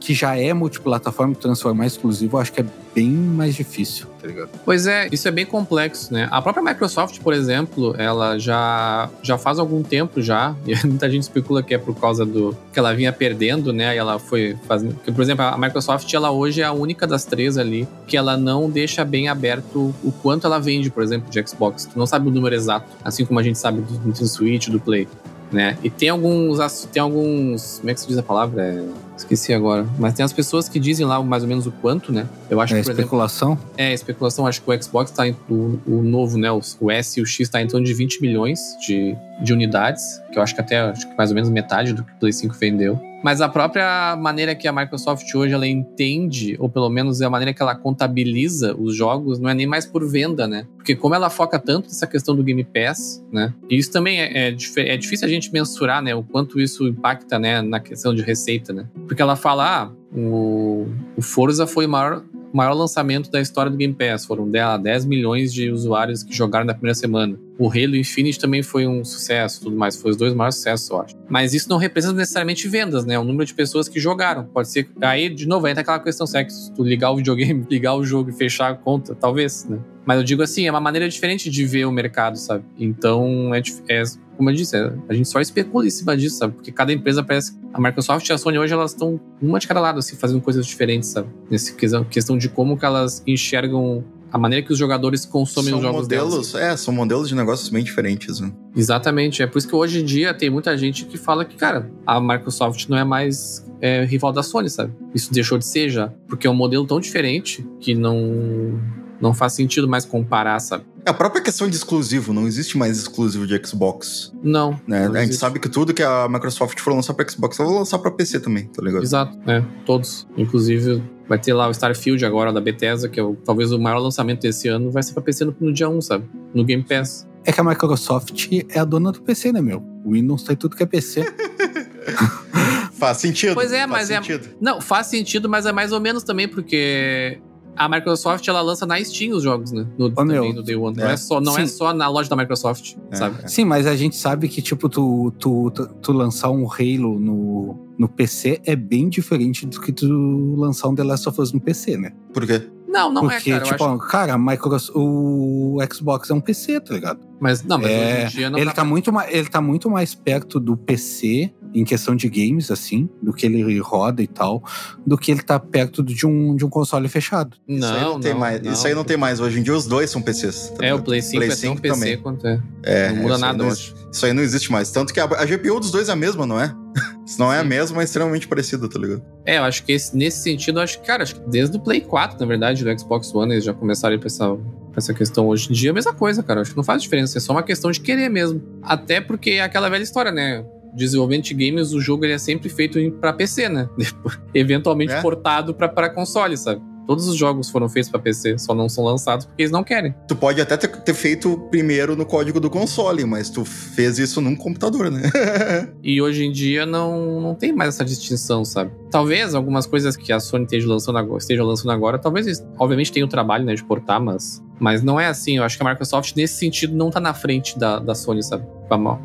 que já é multiplataforma transformar exclusivo, eu acho que é bem mais difícil, tá ligado? Pois é, isso é bem complexo, né? A própria Microsoft, por exemplo, ela já, já faz algum tempo já, [LAUGHS] e muita gente especula que é por causa do que ela vinha perdendo, né? E ela foi fazendo. Porque, por exemplo, a Microsoft, ela hoje é a única das três ali que ela não deixa bem aberto o quanto ela vende, por exemplo, de Xbox. Tu não sabe o número exato, assim como a gente sabe do Nintendo Switch, do Play né? E tem alguns, tem alguns, como é que se diz a palavra? É, esqueci agora. Mas tem as pessoas que dizem lá mais ou menos o quanto, né? Eu acho é que, especulação? Exemplo, é, especulação. Acho que o Xbox tá em, o, o novo, né? O, o, S e o X tá em torno de 20 milhões de, de unidades, que eu acho que até acho que mais ou menos metade do que o Play 5 vendeu. Mas a própria maneira que a Microsoft hoje ela entende, ou pelo menos é a maneira que ela contabiliza os jogos, não é nem mais por venda, né? Porque como ela foca tanto nessa questão do Game Pass, né? E isso também é, é, é difícil a gente mensurar, né? O quanto isso impacta, né? Na questão de receita, né? Porque ela fala, ah, o, Forza foi o maior maior lançamento da história do Game Pass. Foram 10 milhões de usuários que jogaram na primeira semana. O Halo Infinite também foi um sucesso, tudo mais. Foi os dois maiores sucessos, eu acho. Mas isso não representa necessariamente vendas, né? O número de pessoas que jogaram. Pode ser. Aí, de novo, entra aquela questão: que se tu ligar o videogame, [LAUGHS] ligar o jogo e fechar a conta? Talvez, né? Mas eu digo assim, é uma maneira diferente de ver o mercado, sabe? Então, é, é como eu disse, é, a gente só especula em cima disso, sabe? Porque cada empresa parece. A Microsoft e a Sony hoje, elas estão uma de cada lado, assim, fazendo coisas diferentes, sabe? Nessa questão de como que elas enxergam a maneira que os jogadores consomem são os jogos modelos. É, são modelos de negócios bem diferentes, né? Exatamente. É por isso que hoje em dia tem muita gente que fala que, cara, a Microsoft não é mais é, rival da Sony, sabe? Isso deixou de ser já. Porque é um modelo tão diferente que não não faz sentido mais comparar, sabe? É a própria questão de exclusivo, não existe mais exclusivo de Xbox. Não. Né? não a gente sabe que tudo que a Microsoft for lançar pra Xbox, ela vai lançar pra PC também, tá ligado? Exato, é, todos. Inclusive, vai ter lá o Starfield agora da Bethesda, que é o, talvez o maior lançamento desse ano, vai ser pra PC no, no dia 1, sabe? No Game Pass. É que a Microsoft é a dona do PC, né, meu? O Windows tem tudo que é PC. [LAUGHS] faz sentido. Pois é, mas é. Não, faz sentido, mas é mais ou menos também, porque a Microsoft ela lança na Steam os jogos, né? No, também meu, no Day One. É. Não, é só, não é só na loja da Microsoft, é, sabe? É. Sim, mas a gente sabe que, tipo, tu, tu, tu, tu, lançar um Halo no, no PC é bem diferente do que tu lançar um The Last of Us no PC, né? Por quê? Não, não Porque, é, cara. Tipo, acho... cara, Microsoft, o Xbox é um PC, tá ligado? Mas não, mas é, hoje em dia não ele tá, muito mais, ele tá muito mais perto do PC em questão de games, assim, do que ele roda e tal, do que ele tá perto de um, de um console fechado. Não, isso aí não, tem mais. Não. Isso aí não tem mais. Hoje em dia os dois são PCs. Tá é, o Play 5 Play é tão PC também. quanto é. é não muda nada, não, Isso aí não existe mais. Tanto que a, a GPU dos dois é a mesma, não é? [LAUGHS] Se não é a mesma, é extremamente parecida, tá ligado? É, eu acho que esse, nesse sentido, eu acho que, cara, acho que desde o Play 4, na verdade, do Xbox One, eles já começaram a pensar essa questão hoje em dia, é a mesma coisa, cara. Acho que não faz diferença, é só uma questão de querer mesmo. Até porque é aquela velha história, né? Desenvolvimento de games, o jogo ele é sempre feito para PC, né? [LAUGHS] Eventualmente é? portado para console, sabe? Todos os jogos foram feitos para PC, só não são lançados porque eles não querem. Tu pode até ter, ter, feito primeiro no código do console, mas tu fez isso num computador, né? [LAUGHS] e hoje em dia não, não tem mais essa distinção, sabe? Talvez algumas coisas que a Sony esteja lançando agora, esteja lançando agora talvez, obviamente, tenha o trabalho né, de portar, mas, mas não é assim. Eu acho que a Microsoft, nesse sentido, não tá na frente da, da Sony, sabe?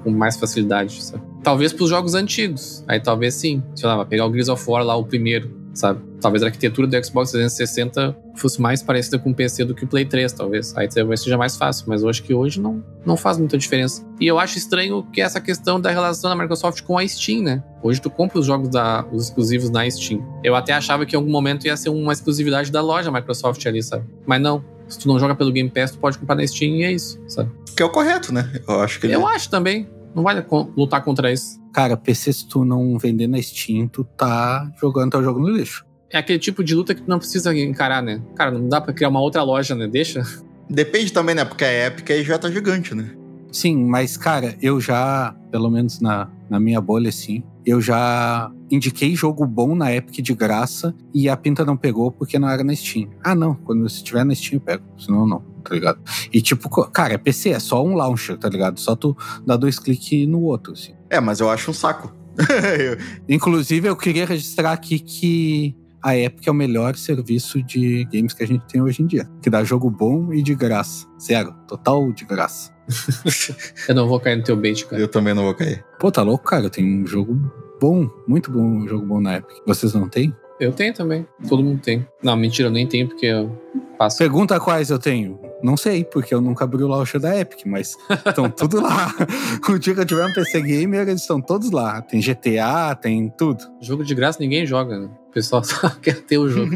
Com mais facilidade, sabe? Talvez pros jogos antigos. Aí talvez sim. Sei lá, pegar o Gears of War lá, o primeiro sabe? Talvez a arquitetura do Xbox 360 fosse mais parecida com o PC do que o Play 3, talvez. Aí talvez seja mais fácil, mas eu acho que hoje não, não faz muita diferença. E eu acho estranho que essa questão da relação da Microsoft com a Steam, né? Hoje tu compra os jogos da, os exclusivos na Steam. Eu até achava que em algum momento ia ser uma exclusividade da loja Microsoft ali, sabe? Mas não. Se tu não joga pelo Game Pass, tu pode comprar na Steam e é isso, sabe? Que é o correto, né? Eu acho que Eu acho também. Não vale lutar contra isso. Cara, PC, se tu não vender na Steam, tu tá jogando teu jogo no lixo é aquele tipo de luta que tu não precisa encarar, né? Cara, não dá pra criar uma outra loja, né? Deixa. Depende também, né? Porque a Epic aí já tá gigante, né? Sim, mas, cara, eu já, pelo menos na, na minha bolha, assim, eu já indiquei jogo bom na Epic de graça e a pinta não pegou porque não era na Steam. Ah, não, quando você tiver na Steam eu pego, senão não, tá ligado? E tipo, cara, é PC, é só um launcher, tá ligado? Só tu dá dois cliques no outro, assim. É, mas eu acho um saco. [LAUGHS] Inclusive, eu queria registrar aqui que a Epic é o melhor serviço de games que a gente tem hoje em dia. Que dá jogo bom e de graça. Zero. Total de graça. [LAUGHS] eu não vou cair no teu bait, cara. Eu também não vou cair. Pô, tá louco, cara? Tem um jogo bom, muito bom, um jogo bom na Epic. Vocês não têm? Eu tenho também. Todo mundo tem. Não, mentira, eu nem tenho porque eu passo. Pergunta quais eu tenho. Não sei, porque eu nunca abri o launcher da Epic, mas [LAUGHS] estão tudo lá. [LAUGHS] o dia que eu tiver um PC Gamer, eles estão todos lá. Tem GTA, tem tudo. Jogo de graça ninguém joga, né? O pessoal [LAUGHS] só quer ter o jogo.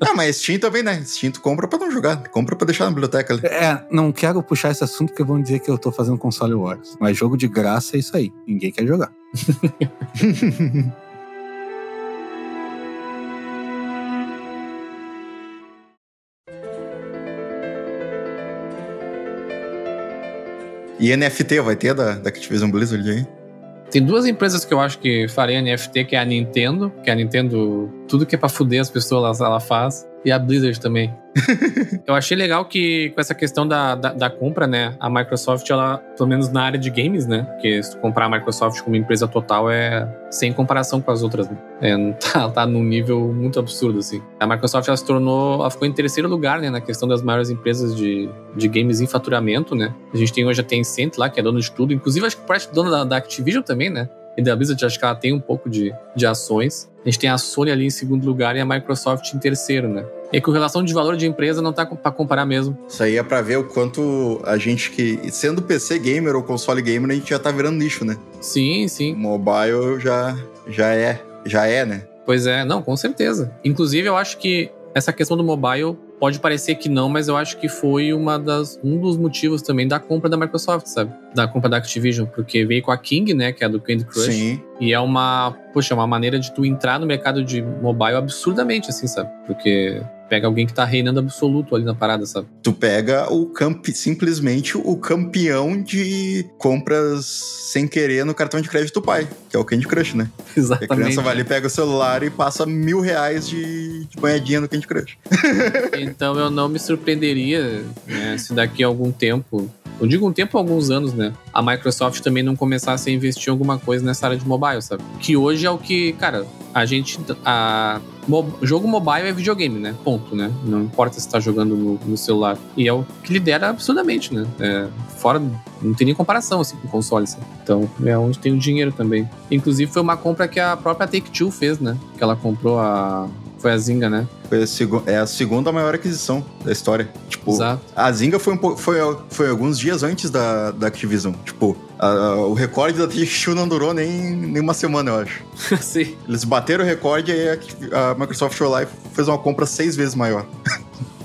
ah, mas Steam também, né? Steam tu compra pra não jogar. Compra pra deixar na biblioteca ali. É, não quero puxar esse assunto porque vão dizer que eu tô fazendo console wars. Mas jogo de graça é isso aí. Ninguém quer jogar. E NFT vai ter da, da Activision Blizzard aí? Tem duas empresas que eu acho que faria NFT, que é a Nintendo, que a Nintendo, tudo que é pra fuder as pessoas, ela faz e a Blizzard também. [LAUGHS] eu achei legal que com essa questão da, da, da, compra, né? A Microsoft, ela, pelo menos na área de games, né? Porque se tu comprar a Microsoft como empresa total é sem comparação com as outras, né? É, [LAUGHS] tá, tá num nível muito absurdo, assim. A Microsoft, ela se tornou, ela ficou em terceiro lugar, né? Na questão das maiores empresas de, de games em faturamento, né? A gente tem hoje a Tencent lá, que é dona de tudo. Inclusive, acho que parte dona da, da Activision também, né? E da Blizzard, acho que ela tem um pouco de, de ações. A gente tem a Sony ali em segundo lugar e a Microsoft em terceiro, né? E com relação de valor de empresa não tá para comparar mesmo. Isso aí é para ver o quanto a gente que, sendo PC gamer ou console gamer, a gente já tá virando nicho, né? Sim, sim. Mobile já, já é, já é, né? Pois é, não, com certeza. Inclusive, eu acho que essa questão do mobile pode parecer que não, mas eu acho que foi uma das, um dos motivos também da compra da Microsoft, sabe? Da compra da Activision, porque veio com a King, né, que é do Candy Crush. Sim. E é uma, poxa, uma maneira de tu entrar no mercado de mobile absurdamente, assim, sabe? Porque pega alguém que tá reinando absoluto ali na parada, sabe? Tu pega o camp simplesmente o campeão de compras sem querer no cartão de crédito do pai, que é o Candy Crush, né? Exatamente. [LAUGHS] E a criança vai ali, pega o celular e passa mil reais de, de banhadinha no Candy Crush. então eu não me surpreenderia né, se daqui a algum tempo eu digo um tempo, alguns anos, né? A Microsoft também não começasse a investir em alguma coisa nessa área de mobile, sabe? Que hoje é o que, cara, a gente. A, mo, jogo mobile é videogame, né? Ponto, né? Não importa se tá jogando no, no celular. E é o que lidera absurdamente, né? É, fora. Não tem nem comparação, assim, com consoles. Sabe? Então, é onde tem o dinheiro também. Inclusive, foi uma compra que a própria Take-Two fez, né? Que ela comprou a foi a Zinga, né? Foi a, é a segunda maior aquisição da história. Tipo, Exato. a Zinga foi, um, foi, foi alguns dias antes da, da Activision. Tipo, A- o recorde da THQ não durou nem, nem uma semana, eu acho. [LAUGHS] Sim. Eles bateram o recorde e a, a Microsoft foi lá e fez uma compra seis vezes maior.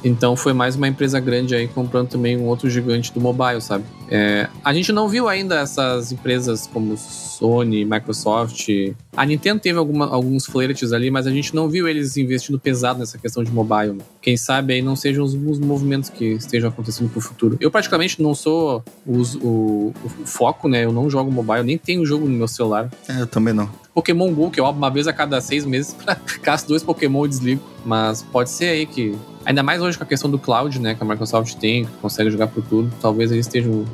Então foi mais uma empresa grande aí comprando também um outro gigante do mobile, sabe? É, a gente não viu ainda essas empresas como Sony, Microsoft. A Nintendo teve alguma- alguns flertes ali, mas a gente não viu eles investindo pesado nessa questão de mobile. né? Quem sabe aí não sejam os, os movimentos que estejam acontecendo pro futuro. Eu praticamente não sou os- o, o foco, né? Eu não jogo mobile, nem tenho jogo no meu celular. É, eu também não. Pokémon GO, que eu abro uma vez a cada seis meses [LAUGHS] pra caço dois Pokémon e desligo. Mas pode ser aí que. Ainda mais hoje com a questão do cloud, né? Que a Microsoft tem, que consegue jogar por tudo. Talvez eles estejam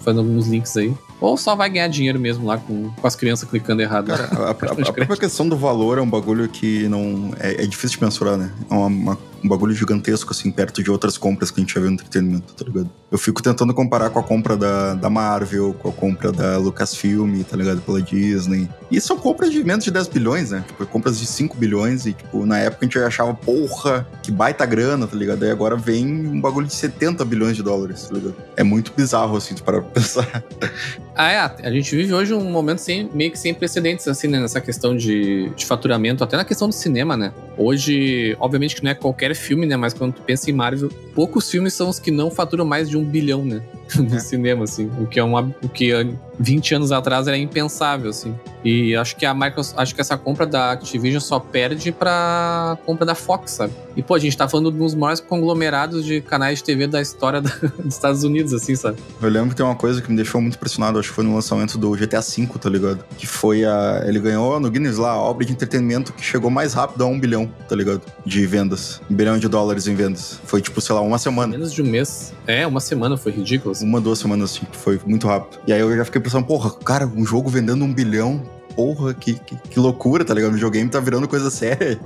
fazendo alguns links aí. Ou só vai ganhar dinheiro mesmo lá com, com as crianças clicando errado. Cara, a, a- a [LAUGHS] própria questão do valor é um bagulho que não. É, é difícil de mensurar, né? É uma- uma- um bagulho gigantesco, assim, perto de outras compras que a gente já viu no entretenimento, tá ligado? Eu fico tentando comparar com a compra da, da Marvel, com a compra da Lucasfilm, tá ligado? Pela Disney. E são compras de menos de 10 bilhões, né? Tipo, compras de 5 bilhões e, tipo, na época a gente achava, porra, que baita grana, tá ligado? Aí agora vem um bagulho de 70 bilhões de dólares, tá ligado? É muito bizarro, assim, pra pensar. Ah, é. A gente vive hoje um momento sem, meio que sem precedentes, assim, né, nessa questão de, de faturamento, até na questão do cinema, né? Hoje, obviamente que não é qualquer filme, né? Mas quando tu pensa em Marvel, poucos filmes são os que não faturam mais de um bilhão, né? [LAUGHS] No É. cinema, assim. O que é uma. O que há 20 anos atrás era impensável, assim. E acho que a Microsoft, acho que essa compra da Activision só perde pra compra da Fox, sabe? E, pô, a gente tá falando de um dos maiores conglomerados de canais de TV da história [LAUGHS] da- dos Estados Unidos, assim, sabe? Eu lembro que tem uma coisa que me deixou muito impressionado, acho que foi no lançamento do GTA V, tá ligado? Que foi a. Ele ganhou no Guinness lá a obra de entretenimento que chegou mais rápido a um bilhão, tá ligado? De vendas. Um bilhão de dólares em vendas. Foi tipo, sei lá, uma semana. Menos de um mês. É, uma semana foi ridículo. Uma, duas semanas, assim, foi muito rápido. E aí eu já fiquei pensando, porra, cara, um jogo vendendo um bilhão. Porra, que, que, que loucura, tá ligado? O videogame tá virando coisa séria.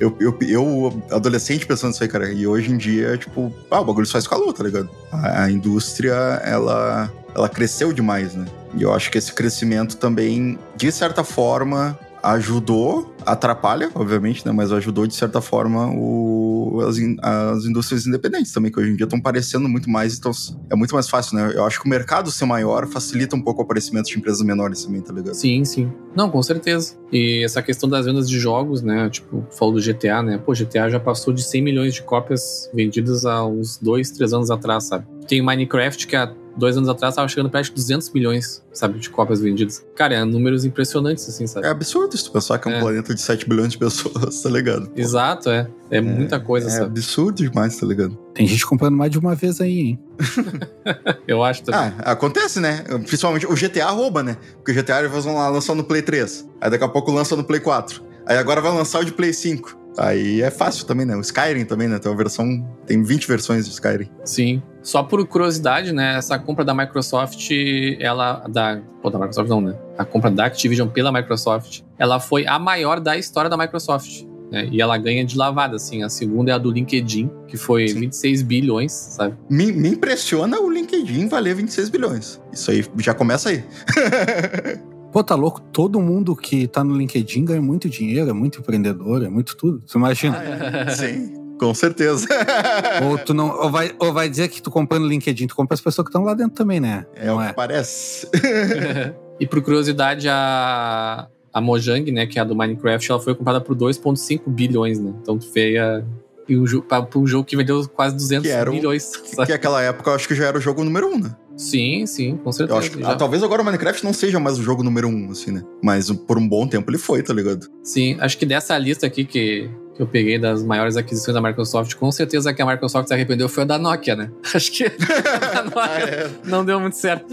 Eu, eu, eu, adolescente, pensando isso aí, cara. E hoje em dia, tipo, ah, o bagulho só escalou, tá ligado? A, a indústria, ela, ela cresceu demais, né? E eu acho que esse crescimento também, de certa forma, ajudou, atrapalha, obviamente, né? Mas ajudou, de certa forma, o, as, in- as indústrias independentes também, que hoje em dia estão parecendo muito mais, então é muito mais fácil, né? Eu acho que o mercado ser maior facilita um pouco o aparecimento de empresas menores também, tá ligado? Sim, sim. Não, com certeza. E essa questão das vendas de jogos, né? Tipo, falou do GTA, né? Pô, GTA já passou de 100 milhões de cópias vendidas há uns dois, três anos atrás, sabe? Tem o Minecraft, que há dois anos atrás tava chegando perto de 200 milhões, sabe? De cópias vendidas. Cara, é números impressionantes, assim, sabe? É absurdo se tu pensar que é um É. planeta de 7 bilhões de pessoas, [LAUGHS] tá ligado? Pô, Exato, é. É, muita coisa, É sabe? absurdo demais, tá ligado? Tem gente comprando mais de uma vez aí, hein? [LAUGHS] Eu acho também. Ah, acontece, né? Principalmente o GTA rouba, né? Porque o GTA eles vão lá lançar no Play 3. Aí daqui a pouco lança no Play 4. Aí agora vai lançar o de Play 5. Aí é fácil também, né? O Skyrim também, né? Tem uma versão. Tem 20 versões de Skyrim. Sim. Só por curiosidade, né? Essa compra da Microsoft, ela. Da. Pô, da Microsoft não, né? A compra da Activision pela Microsoft, ela foi a maior da história da Microsoft. Né? E ela ganha de lavada, assim. A segunda é a do LinkedIn, que foi Sim. 26 bilhões, sabe? Me, me impressiona o LinkedIn valer 26 bilhões. Isso aí já começa aí. [LAUGHS] Pô, tá louco? Todo mundo que tá no LinkedIn ganha muito dinheiro, é muito empreendedor, é muito tudo. Tu imagina? [LAUGHS] Sim, com certeza. [LAUGHS] ou tu não. Ou vai, ou vai dizer que tu compra no LinkedIn, tu compra as pessoas que estão lá dentro também, né? É não o é? que parece. [LAUGHS] e por curiosidade, a. A Mojang, né, que é a do Minecraft, ela foi comprada por 2,5 bilhões, né? Então tu vê a. E um jogo, pra, pra um jogo que vendeu quase 200 Que era o- bilhões. que sabe? naquela época eu acho que já era o jogo número um, né? Sim, sim, com Eu certeza. acho que, ah, talvez agora o Minecraft não seja mais o jogo número um, assim, né? Mas por um bom tempo ele foi, tá ligado? Sim, acho que dessa lista aqui que, que eu peguei das maiores aquisições da Microsoft, com certeza que a Microsoft se arrependeu foi a da Nokia, né? [LAUGHS] Acho que a [LAUGHS] Nokia Ah, é. não deu muito certo.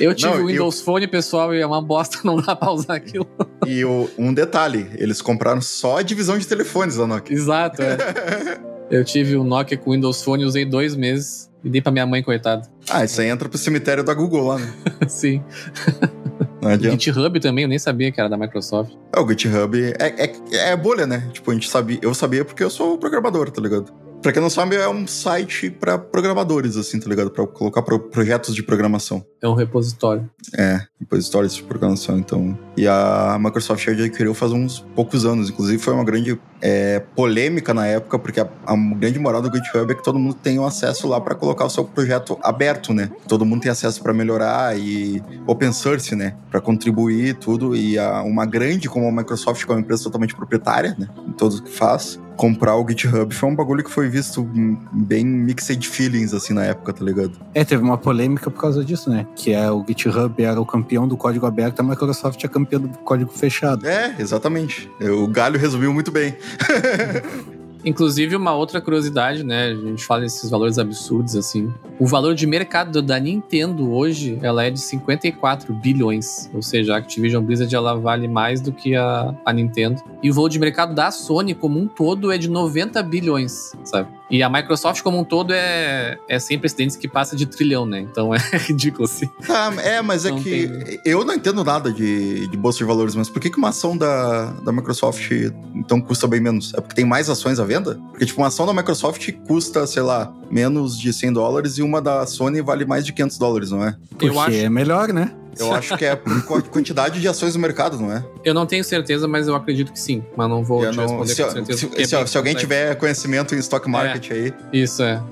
Eu tive Não, o Windows Phone, pessoal, e é uma bosta, [LAUGHS] não dá pra usar aquilo. E o- um detalhe, eles compraram só a divisão de telefones da Nokia. Exato, é. Eu tive o Nokia com Windows Phone, usei dois meses e dei pra minha mãe, coitada. Ah, isso aí entra pro cemitério da Google lá, né? [LAUGHS] Sim. [LAUGHS] Não adianta. GitHub também, eu nem sabia que era da Microsoft. É, o GitHub é, é, é bolha, né? Tipo, a gente sabia, eu sabia porque eu sou programador, tá ligado? Pra quem não sabe, é um site pra programadores, assim, tá ligado? Pra colocar pro projetos de programação. É um repositório. É, repositórios de programação, então. E a Microsoft já adquiriu faz uns poucos anos. Inclusive, foi uma grande é, polêmica na época, porque a, a, grande moral do GitHub é que todo mundo tem um acesso lá para colocar o seu projeto aberto, né? Todo mundo tem acesso para melhorar e open source, né? Para contribuir tudo. E a, uma grande como a Microsoft, que é uma empresa totalmente proprietária, né? Em tudo que faz, comprar o GitHub foi um bagulho que foi visto bem mixed feelings, assim, na época, tá ligado? É, teve uma polêmica por causa disso, né? Que é o GitHub era o campeão do código aberto, a Microsoft é campeã do código fechado. É, exatamente. O Galho resumiu muito bem. [LAUGHS] Inclusive, uma outra curiosidade, né? A gente fala desses valores absurdos, assim. O valor de mercado da Nintendo hoje, ela é de 54 bilhões. Ou seja, a Activision Blizzard, ela vale mais do que a, a Nintendo. E o valor de mercado da Sony, como um todo, é de 90 bilhões, sabe? E a Microsoft, como um todo, é, é sem precedentes que passa de trilhão, né? Então é [LAUGHS] ridículo, assim. Ah, é, mas é não que tem... eu não entendo nada de, de bolsa de valores, mas por que, que uma ação da, da Microsoft então custa bem menos? É porque tem mais ações à venda? Porque, tipo, uma ação da Microsoft custa, sei lá, menos de 100 dólares e uma da Sony vale mais de 500 dólares, não é? Porque eu acho... é melhor, né? Eu [LAUGHS] acho que é por quantidade de ações no mercado, não é? Eu não tenho certeza, mas eu acredito que sim. Mas não vou te não, responder se, com certeza. Se, se, se alguém tiver conhecimento em stock market é, aí. Isso é.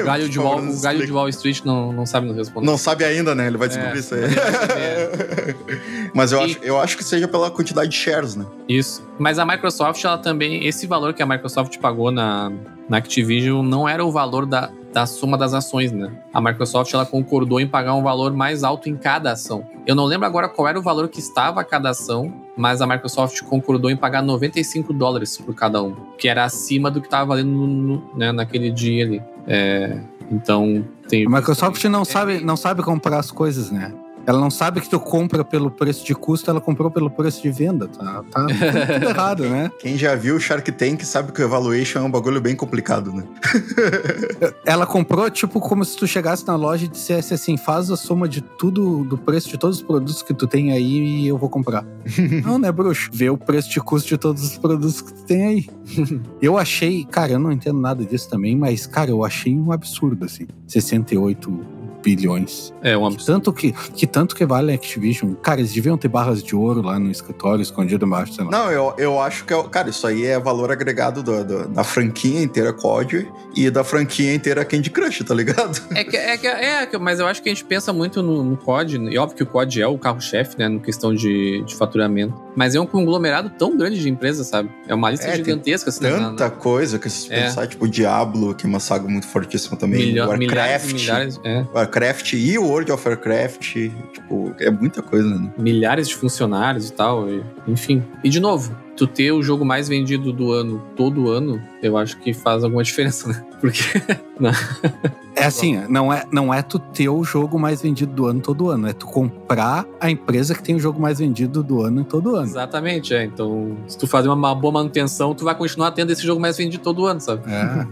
O [LAUGHS] galho, de Wall, o galho de Wall Street não, não sabe nos responder. Não sabe ainda, né? Ele vai descobrir é, isso aí. [LAUGHS] mas eu, e, acho, eu acho que seja pela quantidade de shares, né? Isso. Mas a Microsoft, ela também. Esse valor que a Microsoft pagou na, na Activision não era o valor da, da soma das ações, né? A Microsoft ela concordou em pagar um valor mais alto em cada ação. Eu não lembro agora qual era o valor que estava cada ação, mas a Microsoft concordou em pagar 95 dólares por cada um, que era acima do que estava valendo no, né, naquele dia ali. É, então tem. A Microsoft não sabe, não sabe comprar as coisas, né? Ela não sabe que tu compra pelo preço de custo, ela comprou pelo preço de venda. Tá, tá tudo [LAUGHS] errado, né? Quem já viu o Shark Tank sabe que o evaluation é um bagulho bem complicado, né? [LAUGHS] ela comprou, tipo, como se tu chegasse na loja e dissesse assim: faz a soma de tudo, do preço de todos os produtos que tu tem aí e eu vou comprar. [LAUGHS] não, né, bruxo? Vê o preço de custo de todos os produtos que tu tem aí. eu achei, cara, eu não entendo nada disso também, mas, cara, eu achei um absurdo, assim. 68 bilhões. É um absurdo. Que tanto que, que tanto que vale a Activision. Cara, eles deviam ter barras de ouro lá no escritório, escondido embaixo, sei lá. Não, eu, eu acho que, é, cara, isso aí é valor agregado do, do, da franquia inteira COD e da franquia inteira Candy Crush, tá ligado? É que, é, que, é, mas eu acho que a gente pensa muito no, no COD, e óbvio que o COD é o carro-chefe, né, no questão de, de faturamento. Mas é um conglomerado tão grande de empresas, sabe? É uma lista é, gigantesca. Assim, tanta na, na... coisa que se é. pensar, tipo, Diablo, que é uma saga muito fortíssima também. Milha Warcraft. Milhares, milhares, é. Warcraft e World of Warcraft. Tipo, é muita coisa, né? Milhares de funcionários e tal, e, enfim. E de novo, tu ter o jogo mais vendido do ano todo ano, eu acho que faz alguma diferença, né? Porque. [LAUGHS] É assim, não é, não é tu ter o jogo mais vendido do ano todo ano, é tu comprar a empresa que tem o jogo mais vendido do ano todo ano. Exatamente, é. Então, se tu fazer uma boa manutenção, tu vai continuar tendo esse jogo mais vendido todo ano, sabe? É.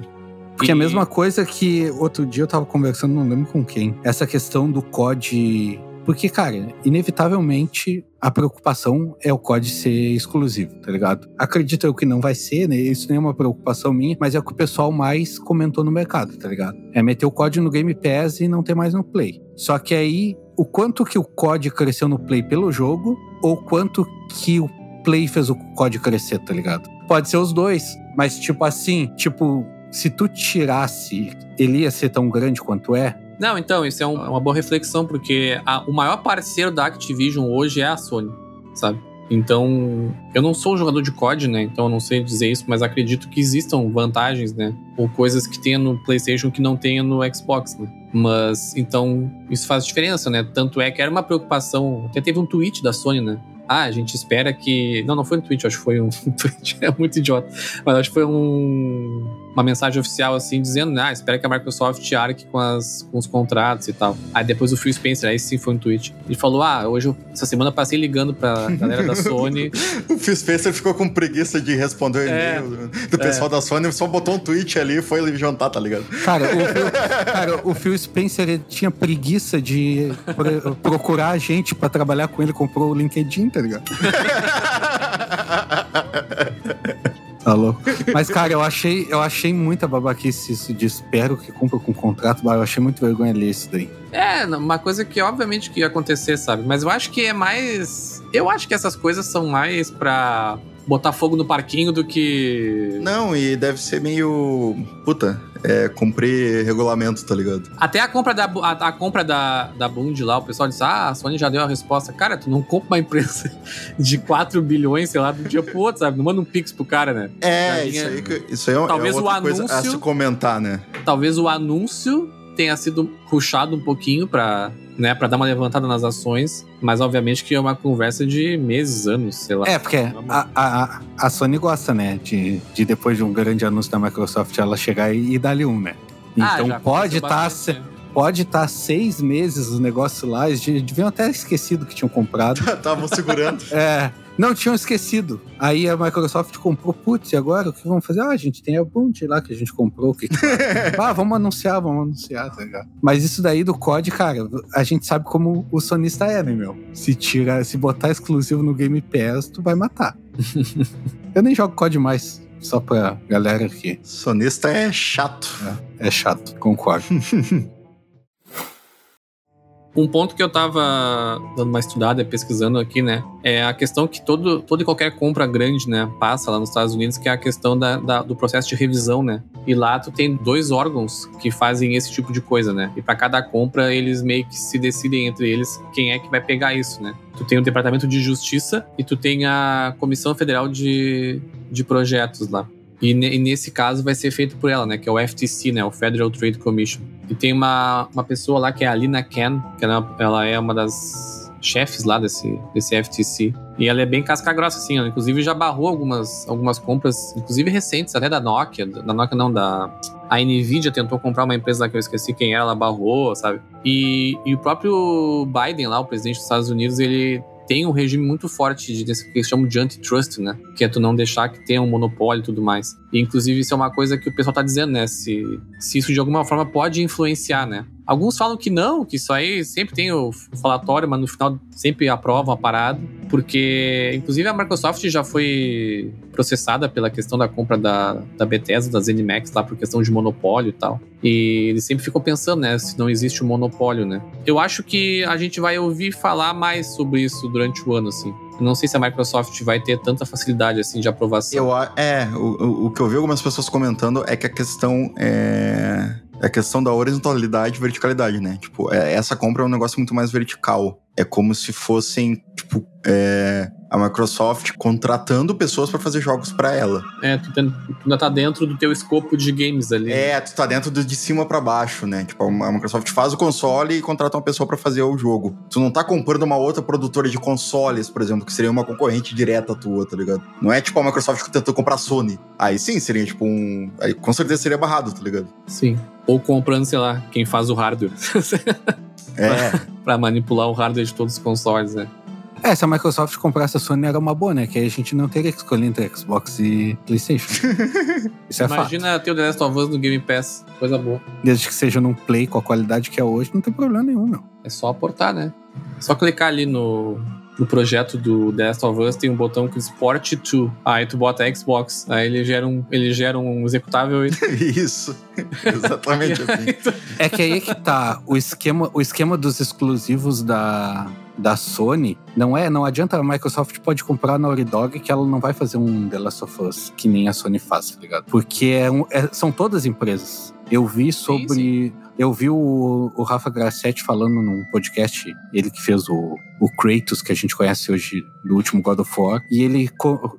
Porque e... a mesma coisa que outro dia eu tava conversando, não lembro com quem, essa questão do COD. Porque, cara, inevitavelmente a preocupação é o COD ser exclusivo, tá ligado? Acredito eu que não vai ser, né? Isso nem é uma preocupação minha, mas é o que o pessoal mais comentou no mercado, tá ligado? É meter o COD no Game Pass e não ter mais no Play. Só que aí, o quanto que o COD cresceu no Play pelo jogo, ou quanto que o Play fez o COD crescer, tá ligado? Pode ser os dois, mas tipo assim, tipo, se tu tirasse, ele ia ser tão grande quanto é? Não, então, isso é um, uma boa reflexão, porque a, o maior parceiro da Activision hoje é a Sony, sabe? Então, eu não sou jogador de COD, né? Então eu não sei dizer isso, mas acredito que existam vantagens, né? Ou coisas que tenha no PlayStation que não tenha no Xbox, né? Mas, então, isso faz diferença, né? Tanto é que era uma preocupação. Até teve um tweet da Sony, né? ah, a gente espera que. Não, não foi no tweet, acho que foi um [LAUGHS] tweet, é muito idiota. Mas acho que foi um... uma mensagem oficial assim, dizendo, ah, espera que a Microsoft arque com, as... com os contratos e tal. Aí depois o Phil Spencer, aí sim foi um tweet. Ele falou: ah, hoje, eu... essa semana passei ligando pra galera da Sony. [LAUGHS] o Phil Spencer ficou com preguiça de responder o é, e-mail do pessoal é. da Sony, só botou um tweet ali e foi jantar, tá ligado? Cara, o Phil, [LAUGHS] cara, o Phil Spencer tinha preguiça de procurar a gente pra trabalhar com ele, comprou o LinkedIn, tá ligado? [LAUGHS] Tá louco. Mas, cara, eu achei, eu achei muita babaquice isso de espero que cumpra com o contrato, mas eu achei muito vergonha ler isso daí. É, uma coisa que obviamente que ia acontecer, sabe? Mas eu acho que é mais. Eu acho que essas coisas são mais pra botar fogo no parquinho do que. Não, e deve ser meio. Puta, é cumprir regulamento, tá ligado? Até a compra da, a, a, compra da, da Bund lá, o pessoal disse: Ah, a Sony já deu a resposta. Cara, tu não compra uma empresa [LAUGHS] de 4 bilhões, sei lá, do dia pro outro, sabe? Não manda um pix pro cara, né? É, isso aí, isso aí é, talvez é outra o anúncio, coisa a se comentar, né? Talvez o anúncio tenha sido puxado um pouquinho para né, para dar uma levantada nas ações, mas obviamente que é uma conversa de meses, anos, sei lá. É, porque a, a, a Sony gosta, né, de, de depois de um grande anúncio da Microsoft ela chegar e, e dar-lhe um, né? Ah, então ah, pode estar tá, pode estar tá seis meses o negócio lá, eles deviam até esquecido que tinham comprado. [LAUGHS] Estavam segurando. é. Não, tinham esquecido. Aí a Microsoft comprou, putz, e agora o que vamos fazer? Ah, a gente tem a Bounty lá que a gente comprou. Que... [LAUGHS] ah, vamos anunciar, vamos anunciar, tá ligado? Mas isso daí do COD, cara, a gente sabe como o sonista é, né, meu? Se tira, se botar exclusivo no Game Pass, tu vai matar. [LAUGHS] Eu nem jogo COD mais. Só pra galera aqui. Sonista é chato. É, é chato, concordo. [LAUGHS] Um ponto que eu tava dando uma estudada, pesquisando aqui, né, é a questão que todo, toda e qualquer compra grande, né, passa lá nos Estados Unidos, que é a questão da, da do processo de revisão, né. E lá tu tem dois órgãos que fazem esse tipo de coisa, né. E para cada compra eles meio que se decidem entre eles quem é que vai pegar isso, né. Tu tem o Departamento de Justiça e tu tem a Comissão Federal de, de Projetos lá. E, e, nesse caso vai ser feito por ela, né? Que é o FTC, né? O Federal Trade Commission. E tem uma, uma pessoa lá que é a Lina Ken, que ela, ela é uma das chefes lá desse, desse FTC. E ela é bem casca grossa, assim. Ela, inclusive, já barrou algumas, algumas compras, inclusive recentes, até da Nokia. Da Nokia não, da... A NVIDIA tentou comprar uma empresa lá que eu esqueci quem era, ela barrou, sabe? E, e o próprio Biden lá, o presidente dos Estados Unidos, ele tem um regime muito forte de, desse que eles chamam de antitrust, né? Que é tu não deixar que tenha um monopólio e tudo mais. Inclusive, isso é uma coisa que o pessoal tá dizendo, né? Se, se isso de alguma forma pode influenciar, né? Alguns falam que não, que isso aí sempre tem o falatório, mas no final sempre aprovam a parada. Porque, inclusive, a Microsoft já foi processada pela questão da compra da, da Bethesda, da ZeniMax, lá por questão de monopólio e tal. E eles sempre ficam pensando, né, se não existe um monopólio, né. Eu acho que a gente vai ouvir falar mais sobre isso durante o ano, assim. Não sei se a Microsoft vai ter tanta facilidade, assim, de aprovação. Eu, é, o, o que eu vi algumas pessoas comentando é que a questão é é a questão da horizontalidade e verticalidade, né? Tipo, é, essa compra é um negócio muito mais vertical. É como se fossem, tipo, é, a Microsoft contratando pessoas para fazer jogos para ela. É, tu, tem, tu ainda tá dentro do teu escopo de games ali. É, tu tá dentro do, de cima para baixo, né? Tipo, a Microsoft faz o console e contrata uma pessoa para fazer o jogo. Tu não tá comprando uma outra produtora de consoles, por exemplo, que seria uma concorrente direta tua, tá ligado? Não é tipo a Microsoft que tentou comprar a Sony. Aí sim, seria tipo um. Aí com certeza seria barrado, tá ligado? Sim. Ou comprando, sei lá, quem faz o hardware. É. [LAUGHS] pra manipular o hardware de todos os consoles, né? É, se a Microsoft comprasse a Sony era uma boa, né? Que aí a gente não teria que escolher entre Xbox e PlayStation. [LAUGHS] Isso é Imagina fato. ter o The Last of Us no Game Pass, coisa boa. Desde que seja num Play com a qualidade que é hoje, não tem problema nenhum, meu. É só aportar, né? É só clicar ali no, no projeto do The Last of Us tem um botão que diz Port to. Aí tu bota Xbox. Aí ele gera um, ele gera um executável e. [LAUGHS] Isso. [LAUGHS] Exatamente assim. [LAUGHS] É que aí é que tá. O esquema, o esquema dos exclusivos da, da Sony não é. Não adianta a Microsoft pode comprar a Naughty Dog que ela não vai fazer um The Last of Us que nem a Sony faz, tá ligado? Porque é um, é, são todas empresas. Eu vi sobre. Sim, sim. Eu vi o, o Rafa Grassetti falando num podcast, ele que fez o, o Kratos, que a gente conhece hoje do último God of War, e ele,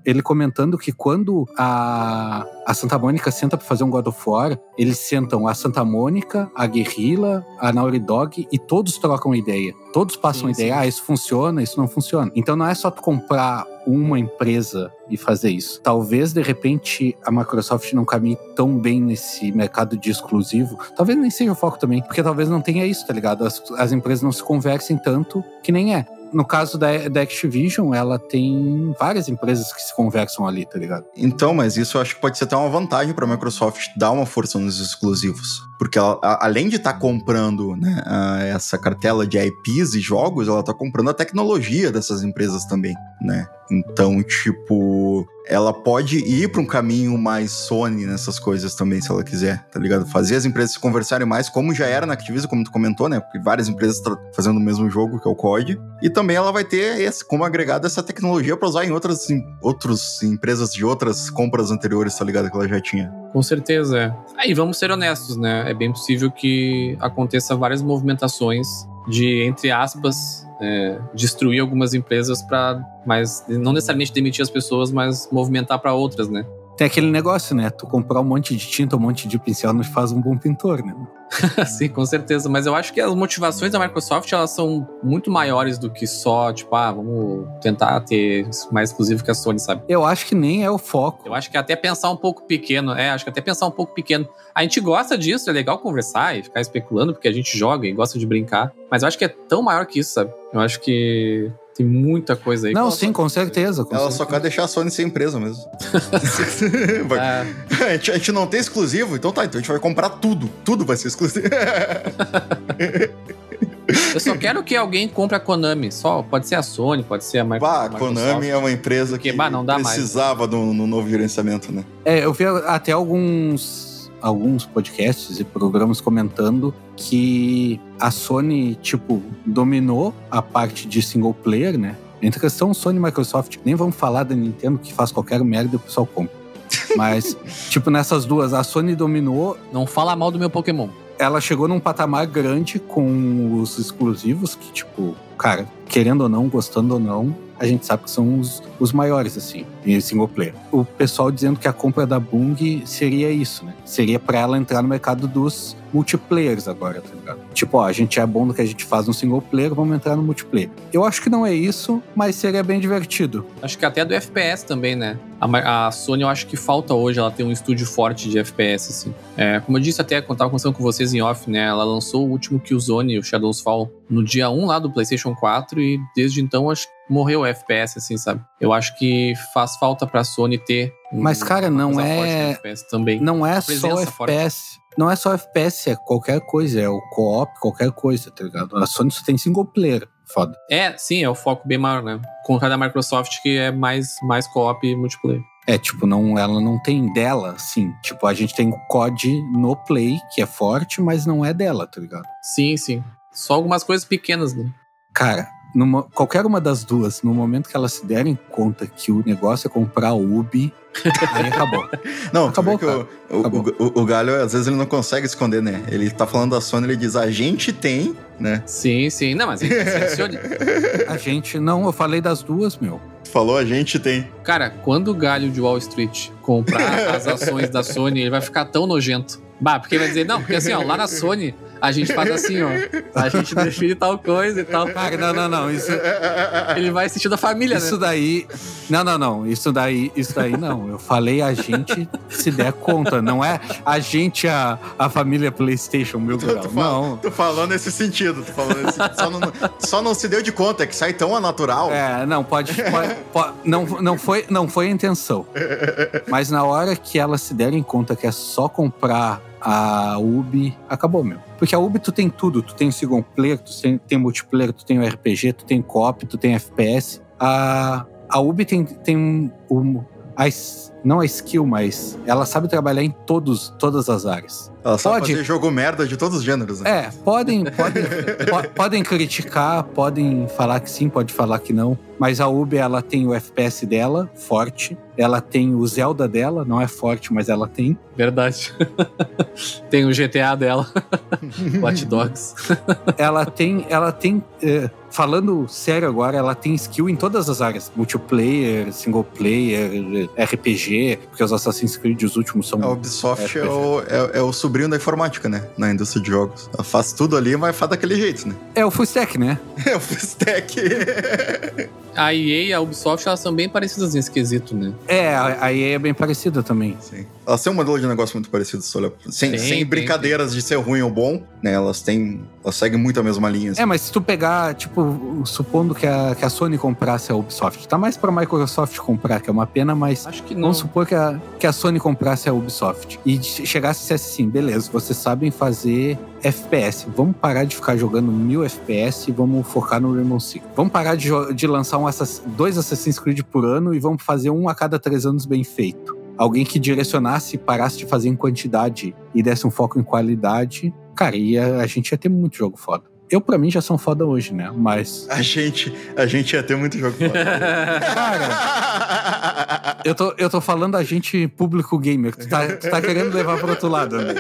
ele comentando que quando a, a Santa Mônica senta para fazer um God of War, eles sentam a Santa Mônica, a Guerrilla, a Naughty Dog e todos trocam ideia. Todos passam sim, ideia, sim. ah, isso funciona, isso não funciona. Então não é só tu comprar uma empresa e fazer isso. Talvez, de repente, a Microsoft não caminhe tão bem nesse mercado de exclusivo. Talvez nem seja o foco também, porque talvez não tenha isso, tá ligado? As, as empresas não se conversem tanto que nem é no caso da, da Activision, ela tem várias empresas que se conversam ali, tá ligado? Então, mas isso eu acho que pode ser até uma vantagem para a Microsoft dar uma força nos exclusivos. Porque ela, a, além de estar tá comprando né, a, essa cartela de IPs e jogos, ela está comprando a tecnologia dessas empresas também, né? Então, tipo, ela pode ir para um caminho mais Sony nessas coisas também, se ela quiser, tá ligado? Fazer as empresas se conversarem mais, como já era na Activision, como tu comentou, né? Porque várias empresas estão fazendo o mesmo jogo, que é o COD. E também ela vai ter esse, como agregado essa tecnologia para usar em outras, em, outras empresas de outras compras anteriores, tá ligado? Que ela já tinha. Com certeza, é. Aí vamos ser honestos, né? É bem possível que aconteça várias movimentações de, entre aspas, é, destruir algumas empresas para, mas não necessariamente demitir as pessoas, mas movimentar para outras, né? Tem aquele negócio, né? Tu comprar um monte de tinta, um monte de pincel não faz um bom pintor, né? [LAUGHS] Sim, com certeza. Mas eu acho que as motivações da Microsoft elas são muito maiores do que só, tipo, ah, vamos tentar ter mais exclusivo que a Sony, sabe? Eu acho que nem é o foco. Eu acho que até pensar um pouco pequeno, é, acho que até pensar um pouco pequeno. A gente gosta disso, é legal conversar e ficar especulando, porque a gente joga e gosta de brincar. Mas eu acho que é tão maior que isso, sabe? Eu acho que tem muita coisa aí. Não, sim, com certeza. Com ela certeza. só quer deixar a Sony ser empresa mesmo. [LAUGHS] é. a, gente, a, gente, não tem exclusivo, então tá, então a gente vai comprar tudo. Tudo vai ser exclusivo. [LAUGHS] Eu só quero que alguém compre a Konami. Só pode ser a Sony, pode ser a Microsoft. Bah, a Konami é uma empresa Porque, que bah, não dá precisava mais. do no novo gerenciamento, né? É, eu vi até alguns alguns podcasts e programas comentando que a Sony, tipo, dominou a parte de single player, né? Entre questão Sony e Microsoft, nem vamos falar da Nintendo que faz qualquer merda e o pessoal compra. Mas, [LAUGHS] tipo, nessas duas, a Sony dominou. Não fala mal do meu Pokémon. Ela chegou num patamar grande com os exclusivos, que, tipo, cara, querendo ou não, gostando ou não, a gente sabe que são os, os maiores, assim, em single player. O pessoal dizendo que a compra da Bung seria isso, né? Seria para ela entrar no mercado dos multiplayers agora, tá ligado? Tipo, ó, a gente é bom no que a gente faz no single player, vamos entrar no multiplayer. Eu acho que não é isso, mas seria bem divertido. Acho que até do FPS também, né? A, a Sony, eu acho que falta hoje ela ter um estúdio forte de FPS, assim. É, como eu disse até, quando tava conversando com vocês em off, né? Ela lançou o último Killzone, o Shadows Fall, no dia 1 lá do PlayStation 4 e desde então acho que morreu o FPS, assim, sabe? Eu acho que faz falta pra Sony ter. Um, Mas, cara, não é. FPS também. Não é só FPS. Não é só FPS, é qualquer coisa. É o co-op, qualquer coisa, tá ligado? A Sony só tem single player. Foda. É, sim, é o foco bem maior, né? Com a da Microsoft, que é mais, mais co-op e multiplayer. É, tipo, não, ela não tem dela, sim. Tipo, a gente tem o COD no Play, que é forte, mas não é dela, tá ligado? Sim, sim. Só algumas coisas pequenas, né? Cara, numa, qualquer uma das duas, no momento que elas se derem conta que o negócio é comprar o Ubi, aí acabou. [LAUGHS] Não, acabou, o, o, acabou. O, o, Galho, às vezes, ele não consegue esconder, né? Ele tá falando da Sony, ele diz, a gente tem, né? Sim, sim. Não, mas a gente, não, eu falei das duas, meu. Falou, a gente tem. Cara, quando o Galho de Wall Street comprar [LAUGHS] as ações da Sony, ele vai ficar tão nojento. Bah, porque vai dizer, não, porque assim, ó, lá na Sony a gente faz assim, ó. A gente [LAUGHS] define tal coisa e tal. Cara, não, não, não. Isso... Ele vai assistir da família, isso né? daí. Não, não, não. Isso daí, isso daí não. Eu falei a gente se der conta. Não é a gente, a, a família PlayStation, meu grau. [LAUGHS] Tu, não. Tu falou nesse sentido. Tu falou nesse, só, não, só não se deu de conta, é que sai tão natural. É, não, pode. pode, pode não, não, foi, não foi a intenção. Mas na hora que elas se derem conta que é só comprar a Ubi, acabou, meu. Porque a Ubi tu tem tudo, tu tem single player, tu tem, tem multiplayer, tu tem o RPG, tu tem co-op, tu tem FPS. A, a Ubi tem, tem um, um a, não a skill, mas ela sabe trabalhar em todos, todas as áreas. Ela sabe Pode, fazer jogo merda de todos os gêneros, né? É, podem, podem, [LAUGHS] po, podem criticar, podem falar que sim, pode falar que não. Mas a Ubi, ela tem o FPS dela, forte. Ela tem o Zelda dela, não é forte, mas ela tem. Verdade. [LAUGHS] tem o GTA dela. [LAUGHS] Watch Dogs. ela tem, ela tem é, falando sério agora, ela tem skill em todas as áreas: multiplayer, single player, RPG, porque os Assassin's Creed, os últimos são. A Ubisoft é o, é, é, o sobrinho da informática, né? Na indústria de jogos. Ela faz tudo ali, mas faz daquele jeito, né? É o full stack, né? [LAUGHS] é o full stack. [LAUGHS] a EA e a Ubisoft, elas são bem parecidas nesse quesito, né? É, a EA é bem parecida também. Sim. Elas têm um modelo de negócio muito parecido, Sem, tem, sem tem, brincadeiras tem. de ser ruim ou bom, né? Elas têm Ela segue muito a mesma linha. assim. É, mas se tu pegar, tipo, supondo que a, que a Sony comprasse a Ubisoft, tá mais pra Microsoft comprar, que é uma pena, mas Acho que não. Vamos supor que a, que a Sony comprasse a Ubisoft e che- chegasse e dissesse assim: beleza, vocês sabem fazer FPS. Vamos parar de ficar jogando mil FPS e vamos focar no Rainbow Six. Vamos parar de, de lançar um Assass- dois Assassin's Creed por ano e vamos fazer um a cada três anos bem feito. Alguém que direcionasse, parasse de fazer em quantidade e desse um foco em qualidade, cara, ia, a gente ia ter muito jogo foda. Eu, pra mim, já são foda hoje, né? Mas. A gente, a gente ia ter muito jogo foda. Eu tô, eu tô falando a gente público gamer. Tu tá, tu tá querendo levar pro outro lado, né?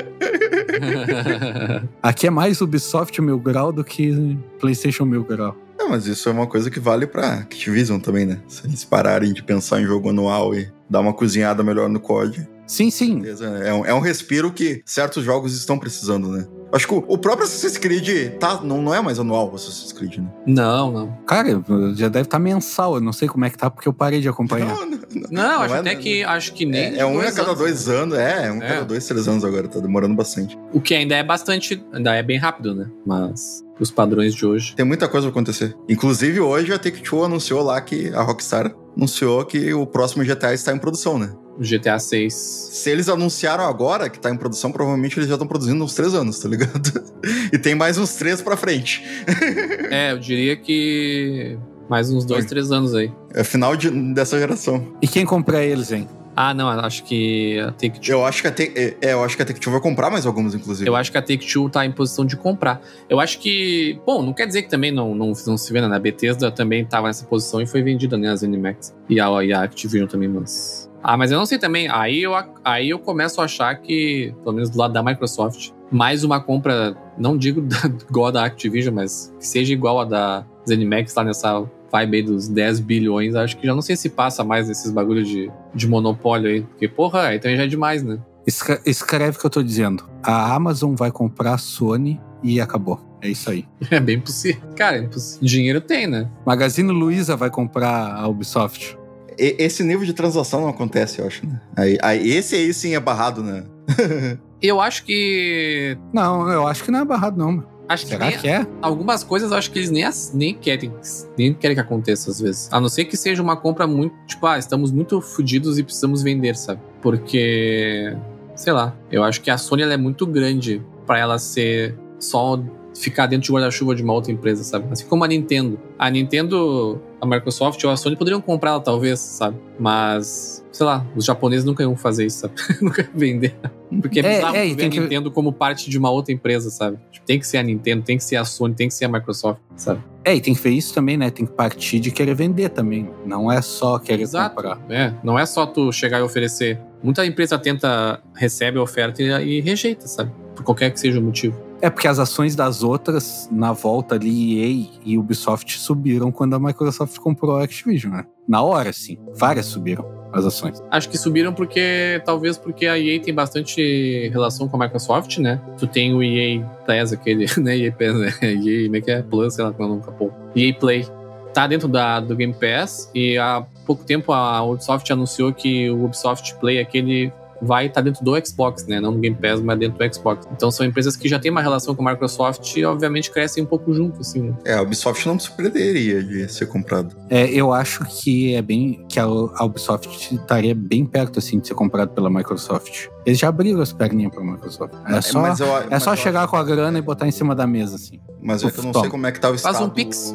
Aqui é mais Ubisoft mil grau do que PlayStation mil grau. Não, mas isso é uma coisa que vale pra Activision também, né? Se eles pararem de pensar em jogo anual e dar uma cozinhada melhor no COD. Sim, sim. Né? é, um, é um respiro que certos jogos estão precisando, né? Acho que o, próprio Assassin's Creed tá, não, não é mais anual o Assassin's Creed, né? não, não. Cara, já deve estar mensal. Eu não sei como é que tá, porque eu parei de acompanhar. Não, não, não. Não, acho é- até que acho que nem. É, é um a cada anos. dois anos, é, é um a É. cada dois, três anos agora, tá demorando bastante. O que ainda é bastante. Ainda é bem rápido, né? Mas os padrões de hoje. Tem muita coisa pra acontecer. Inclusive, hoje a Take-Two anunciou lá que a Rockstar anunciou que o próximo GTA está em produção, né? O GTA 6. Se eles anunciaram agora que tá em produção, provavelmente eles já estão produzindo uns três anos, tá ligado? [LAUGHS] e tem mais uns três pra frente. [LAUGHS] É, eu diria que. Mais uns dois, Oi. três anos aí. É final de- dessa geração. E quem compra eles, hein? Ah, não, acho que a Take-Two. Eu acho que a Take, é, é, eu acho que a Take-Two vai comprar mais alguns, inclusive. Eu acho que a Take-Two tá em posição de comprar. Eu acho que. Bom, não quer dizer que também não, não, não se vê, né? A Bethesda também tava nessa posição e foi vendida, né? A ZeniMax. E a, e a Activision também, mas. Ah, mas eu não sei também. Aí eu, aí eu começo a achar que, pelo menos do lado da Microsoft, mais uma compra, não digo [LAUGHS] da, igual a da Activision, mas que seja igual a da ZeniMax lá nessa vibe aí dos 10 bilhões, acho que já não sei se passa mais nesses bagulho de, de monopólio aí. Porque, porra, aí também já é demais, né? Escre- Escreve o que eu tô dizendo. A Amazon vai comprar a Sony e acabou. É isso aí. [LAUGHS] É bem possível. Cara, é impossível. dinheiro tem, né? Magazine Luiza vai comprar a Ubisoft. Esse nível de transação não acontece, eu acho, né? Aí, aí- esse aí sim é barrado, né? [LAUGHS] Eu acho que. Não, eu acho que não é barrado, não. Acho que, Será nem- que é? algumas coisas eu acho que eles nem, nem querem. Nem querem que aconteça às vezes. A não ser que seja uma compra muito. Tipo, ah, estamos muito fodidos e precisamos vender, sabe? Porque. Sei lá. Eu acho que a Sony ela é muito grande pra ela ser só ficar dentro de guarda-chuva de uma outra empresa, sabe? Assim como a Nintendo. A Nintendo, a Microsoft ou a Sony poderiam comprar ela, talvez, sabe? Mas, sei lá, os japoneses nunca iam fazer isso, sabe? [LAUGHS] nunca iam vender. Porque é É, bizarro é, e ver a que- Nintendo como parte de uma outra empresa, sabe? Tipo, tem que ser a Nintendo, tem que ser a Sony, tem que ser a Microsoft, sabe? É, e tem que ver isso também, né? Tem que partir de querer vender também. Não é só querer Exato. comprar. É, não é só tu chegar e oferecer. Muita empresa tenta, recebe a oferta e, e rejeita, sabe? Por qualquer que seja o motivo. É porque as ações das outras, na volta ali, EA e Ubisoft subiram quando a Microsoft comprou a Activision, né? Na hora, sim. Várias subiram as ações. Acho que subiram porque, talvez porque a EA tem bastante relação com a Microsoft, né? Tu tem o EA Pass, aquele, [LAUGHS] né? EA Pass, né? [LAUGHS] EA, como é que é? Plus, sei lá como é o nome, capô. EA Play. Tá dentro da, do Game Pass e há pouco tempo a Ubisoft anunciou que o Ubisoft Play, aquele vai estar dentro do Xbox, né? Não no Game Pass, mas dentro do Xbox. Então são empresas que já têm uma relação com a Microsoft e obviamente crescem um pouco junto, assim. né? É, a Ubisoft não me surpreenderia de ser comprado. É, eu acho que é bem. que a, Ubisoft estaria bem perto, assim, de ser comprado pela Microsoft. Eles já abriram as perninhas pra Microsoft. É só, mas eu- é só eu chegar com a grana e botar em cima da mesa, assim. Mas é que eu não sei como é que tá o Faz estado... [LAUGHS] um Pix.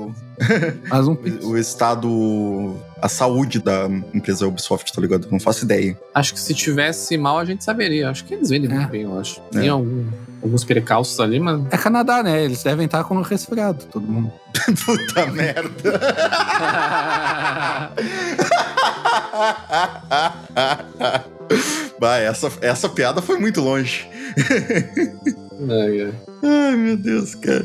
Mas um O, o estado... A saúde da empresa Ubisoft, tá ligado? Não faço ideia. Acho que se tivesse mal, a gente saberia. Acho que eles vendem É. muito bem, eu acho. É. Tem algum- alguns percalços ali, mas. É Canadá, né? Eles devem estar com o resfriado, todo mundo. [LAUGHS] Puta merda. [LAUGHS] Bah, essa, essa piada foi muito longe. Ai, ai. Ai, meu Deus, cara.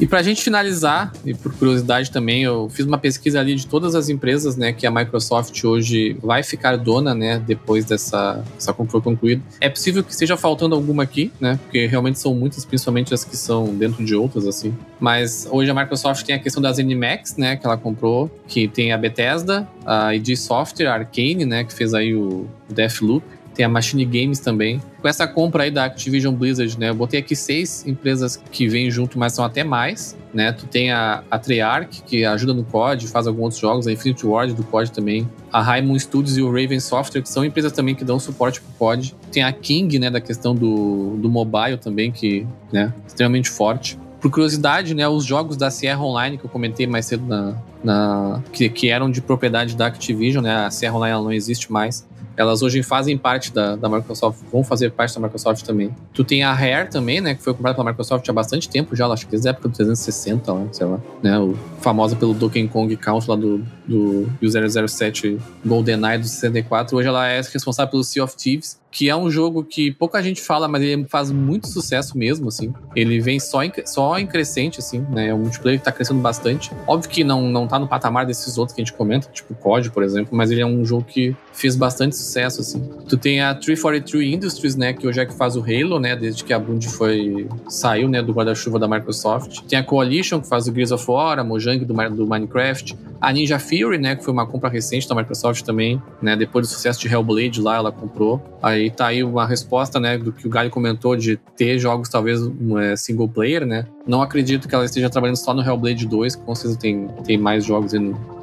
E E pra gente finalizar, e por curiosidade também, eu fiz uma pesquisa ali de todas as empresas, né, que a Microsoft hoje vai ficar dona, né, depois dessa, essa compra concluída. É possível que esteja faltando alguma aqui, né, porque realmente são muitas, principalmente as que são dentro de outras, assim. Mas hoje a Microsoft tem a questão das NMAX, né, que ela comprou, que tem a Bethesda, a id Software, a Arcane, né, que fez aí o Deathloop, tem a Machine Games também. Com essa compra aí da Activision Blizzard, né? Eu botei aqui seis empresas que vêm junto, mas são até mais, né? Tu tem a, a Treyarch, que ajuda no COD, faz alguns outros jogos, a Infinity Ward do COD também. A Raimon Studios e o Raven Software, que são empresas também que dão suporte pro COD. Tem a King, né? Da questão do, do mobile também, que, né? Extremamente forte. Por curiosidade, né, os jogos da Sierra Online que eu comentei mais cedo na, na que, que eram de propriedade da Activision, né, a Sierra Online não existe mais elas hoje fazem parte da, da Microsoft, vão fazer parte da Microsoft também. Tu tem a Rare também, né, que foi comprada pela Microsoft há bastante tempo já, acho que desde a época do 360, lá, sei lá, né, o famosa pelo Donkey Kong Count lá do, do, do 007 GoldenEye do 64. Hoje ela é responsável pelo Sea of Thieves, que é um jogo que pouca gente fala, mas ele faz muito sucesso mesmo, assim. Ele vem só em, só em crescente, assim, né? É um multiplayer que tá crescendo bastante. Óbvio que não, não tá no patamar desses outros que a gente comenta, tipo COD, por exemplo, mas ele é um jogo que fez bastante sucesso, assim. Tu tem a 343 Industries, né? Que hoje é que faz o Halo, né? Desde que a Bungie foi... saiu, né? Do guarda-chuva da Microsoft. Tem a Coalition, que faz o Gears of War, a Mojang do, do Minecraft. A Ninja Fury, né? Que foi uma compra recente da Microsoft também, né? Depois do sucesso de Hellblade lá, ela comprou. Aí aí tá aí uma resposta, né, do que o Galho comentou de ter jogos talvez um, é, single player, né? Não acredito que ela esteja trabalhando só no Hellblade 2, que com certeza tem, tem mais jogos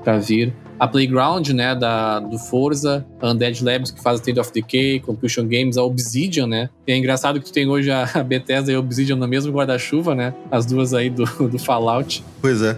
para vir. A Playground, né, da, do Forza, a Undead Labs, que faz State of Decay, Compulsion Games, a Obsidian, né? E é engraçado que tu tem hoje a Bethesda e a Obsidian no mesmo guarda-chuva, né? As duas aí do, do Fallout. Pois é.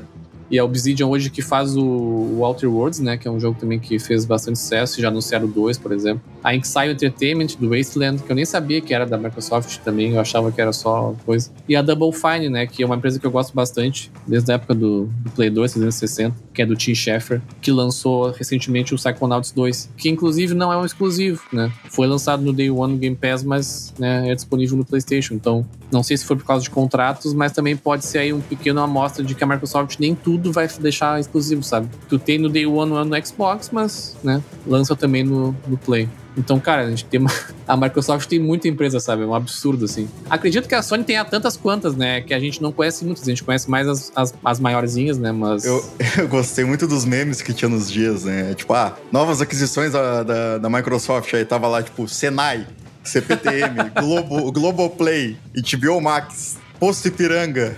E a Obsidian hoje que faz o, o Outer Worlds, né? Que é um jogo também que fez bastante sucesso, já anunciaram 2, por exemplo. A Inxile Entertainment, do Wasteland, que eu nem sabia que era da Microsoft também, eu achava que era só coisa. E a Double Fine, né? Que é uma empresa que eu gosto bastante, desde a época do, do Play 2, 360, que é do Tim Schafer, que lançou recentemente o Psychonauts 2, que inclusive não é um exclusivo, né? Foi lançado no Day One no Game Pass, mas né, é disponível no PlayStation. Então, não sei se foi por causa de contratos, mas também pode ser aí um pequeno amostra de que a Microsoft nem tudo tudo vai deixar exclusivo, sabe? Tu tem no Day One no Xbox, mas, né, lança também no, no Play. Então, cara, a gente tem uma... [LAUGHS] A Microsoft tem muita empresa, sabe? É um absurdo, assim. Acredito que a Sony tenha tantas quantas, né? Que a gente não conhece muitas. A gente conhece mais as, as, as maiorzinhas, né? Mas. Eu, [LAUGHS] eu, gostei muito dos memes que tinha nos dias, né? Tipo, ah, novas aquisições da, da, da Microsoft. Aí tava lá, tipo, Senai, CPTM, [LAUGHS] Globo, Globoplay, HBO Max. Posto Ipiranga.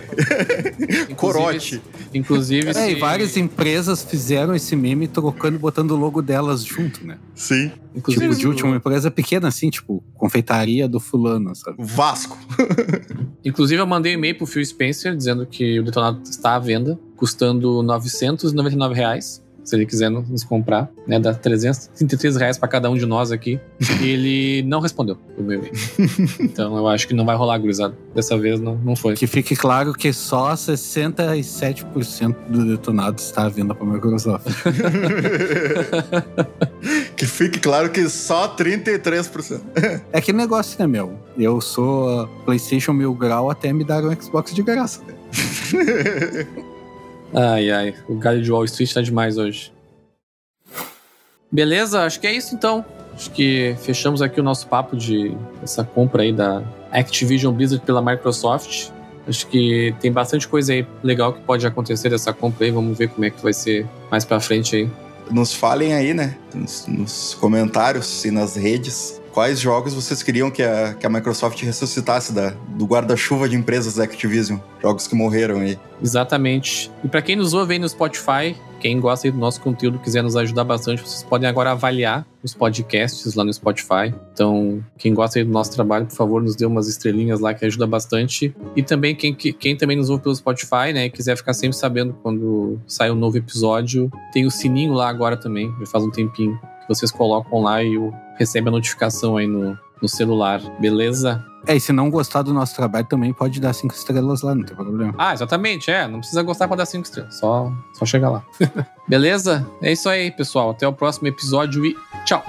Corote. Inclusive. É, e várias empresas fizeram esse meme trocando e botando o logo delas junto, né? Sim. Inclusive, tipo, de última empresa pequena, assim, tipo, confeitaria do fulano, sabe? Vasco. [LAUGHS] Inclusive, eu mandei um e-mail pro Phil Spencer dizendo que o detonado está à venda, custando 999 reais se ele quiser nos comprar, né? Dá 333 reais para cada um de nós aqui. e ele não respondeu o meu e-mail. [LAUGHS] então eu acho que não vai rolar, gurizada. Dessa vez não, não foi. Que fique claro que só 67% do detonado está à venda para Microsoft. [LAUGHS] que fique claro que só 33%. [LAUGHS] é que negócio, né, meu? Eu sou PlayStation mil grau até me dar um Xbox de graça. Ai, ai. O galho de Wall Street tá demais hoje. Beleza? Acho que é isso então. Acho que fechamos aqui o nosso papo de essa compra aí da Activision Blizzard pela Microsoft. Acho que tem bastante coisa aí legal que pode acontecer dessa compra aí. Vamos ver como é que vai ser mais pra frente aí. Nos falem aí, né? Nos, nos comentários e nas redes quais jogos vocês queriam que a, que a Microsoft ressuscitasse da, do guarda-chuva de empresas da Activision? Jogos que morreram aí. Exatamente. E para quem nos ouve aí no Spotify, quem gosta do nosso conteúdo quiser nos ajudar bastante, vocês podem agora avaliar os podcasts lá no Spotify. Então, quem gosta do nosso trabalho, por favor, nos dê umas estrelinhas lá que ajuda bastante. E também quem, quem também nos ouve pelo Spotify, né, quiser ficar sempre sabendo quando sai um novo episódio, tem o sininho lá agora também, já faz um tempinho vocês colocam lá e recebe a notificação aí no, no celular, beleza? É, e se não gostar do nosso trabalho, também pode dar cinco estrelas lá, não tem problema. Ah, exatamente, é. Não precisa gostar para dar cinco estrelas, só, só chegar lá. [LAUGHS] beleza? É isso aí, pessoal. Até o próximo episódio e tchau!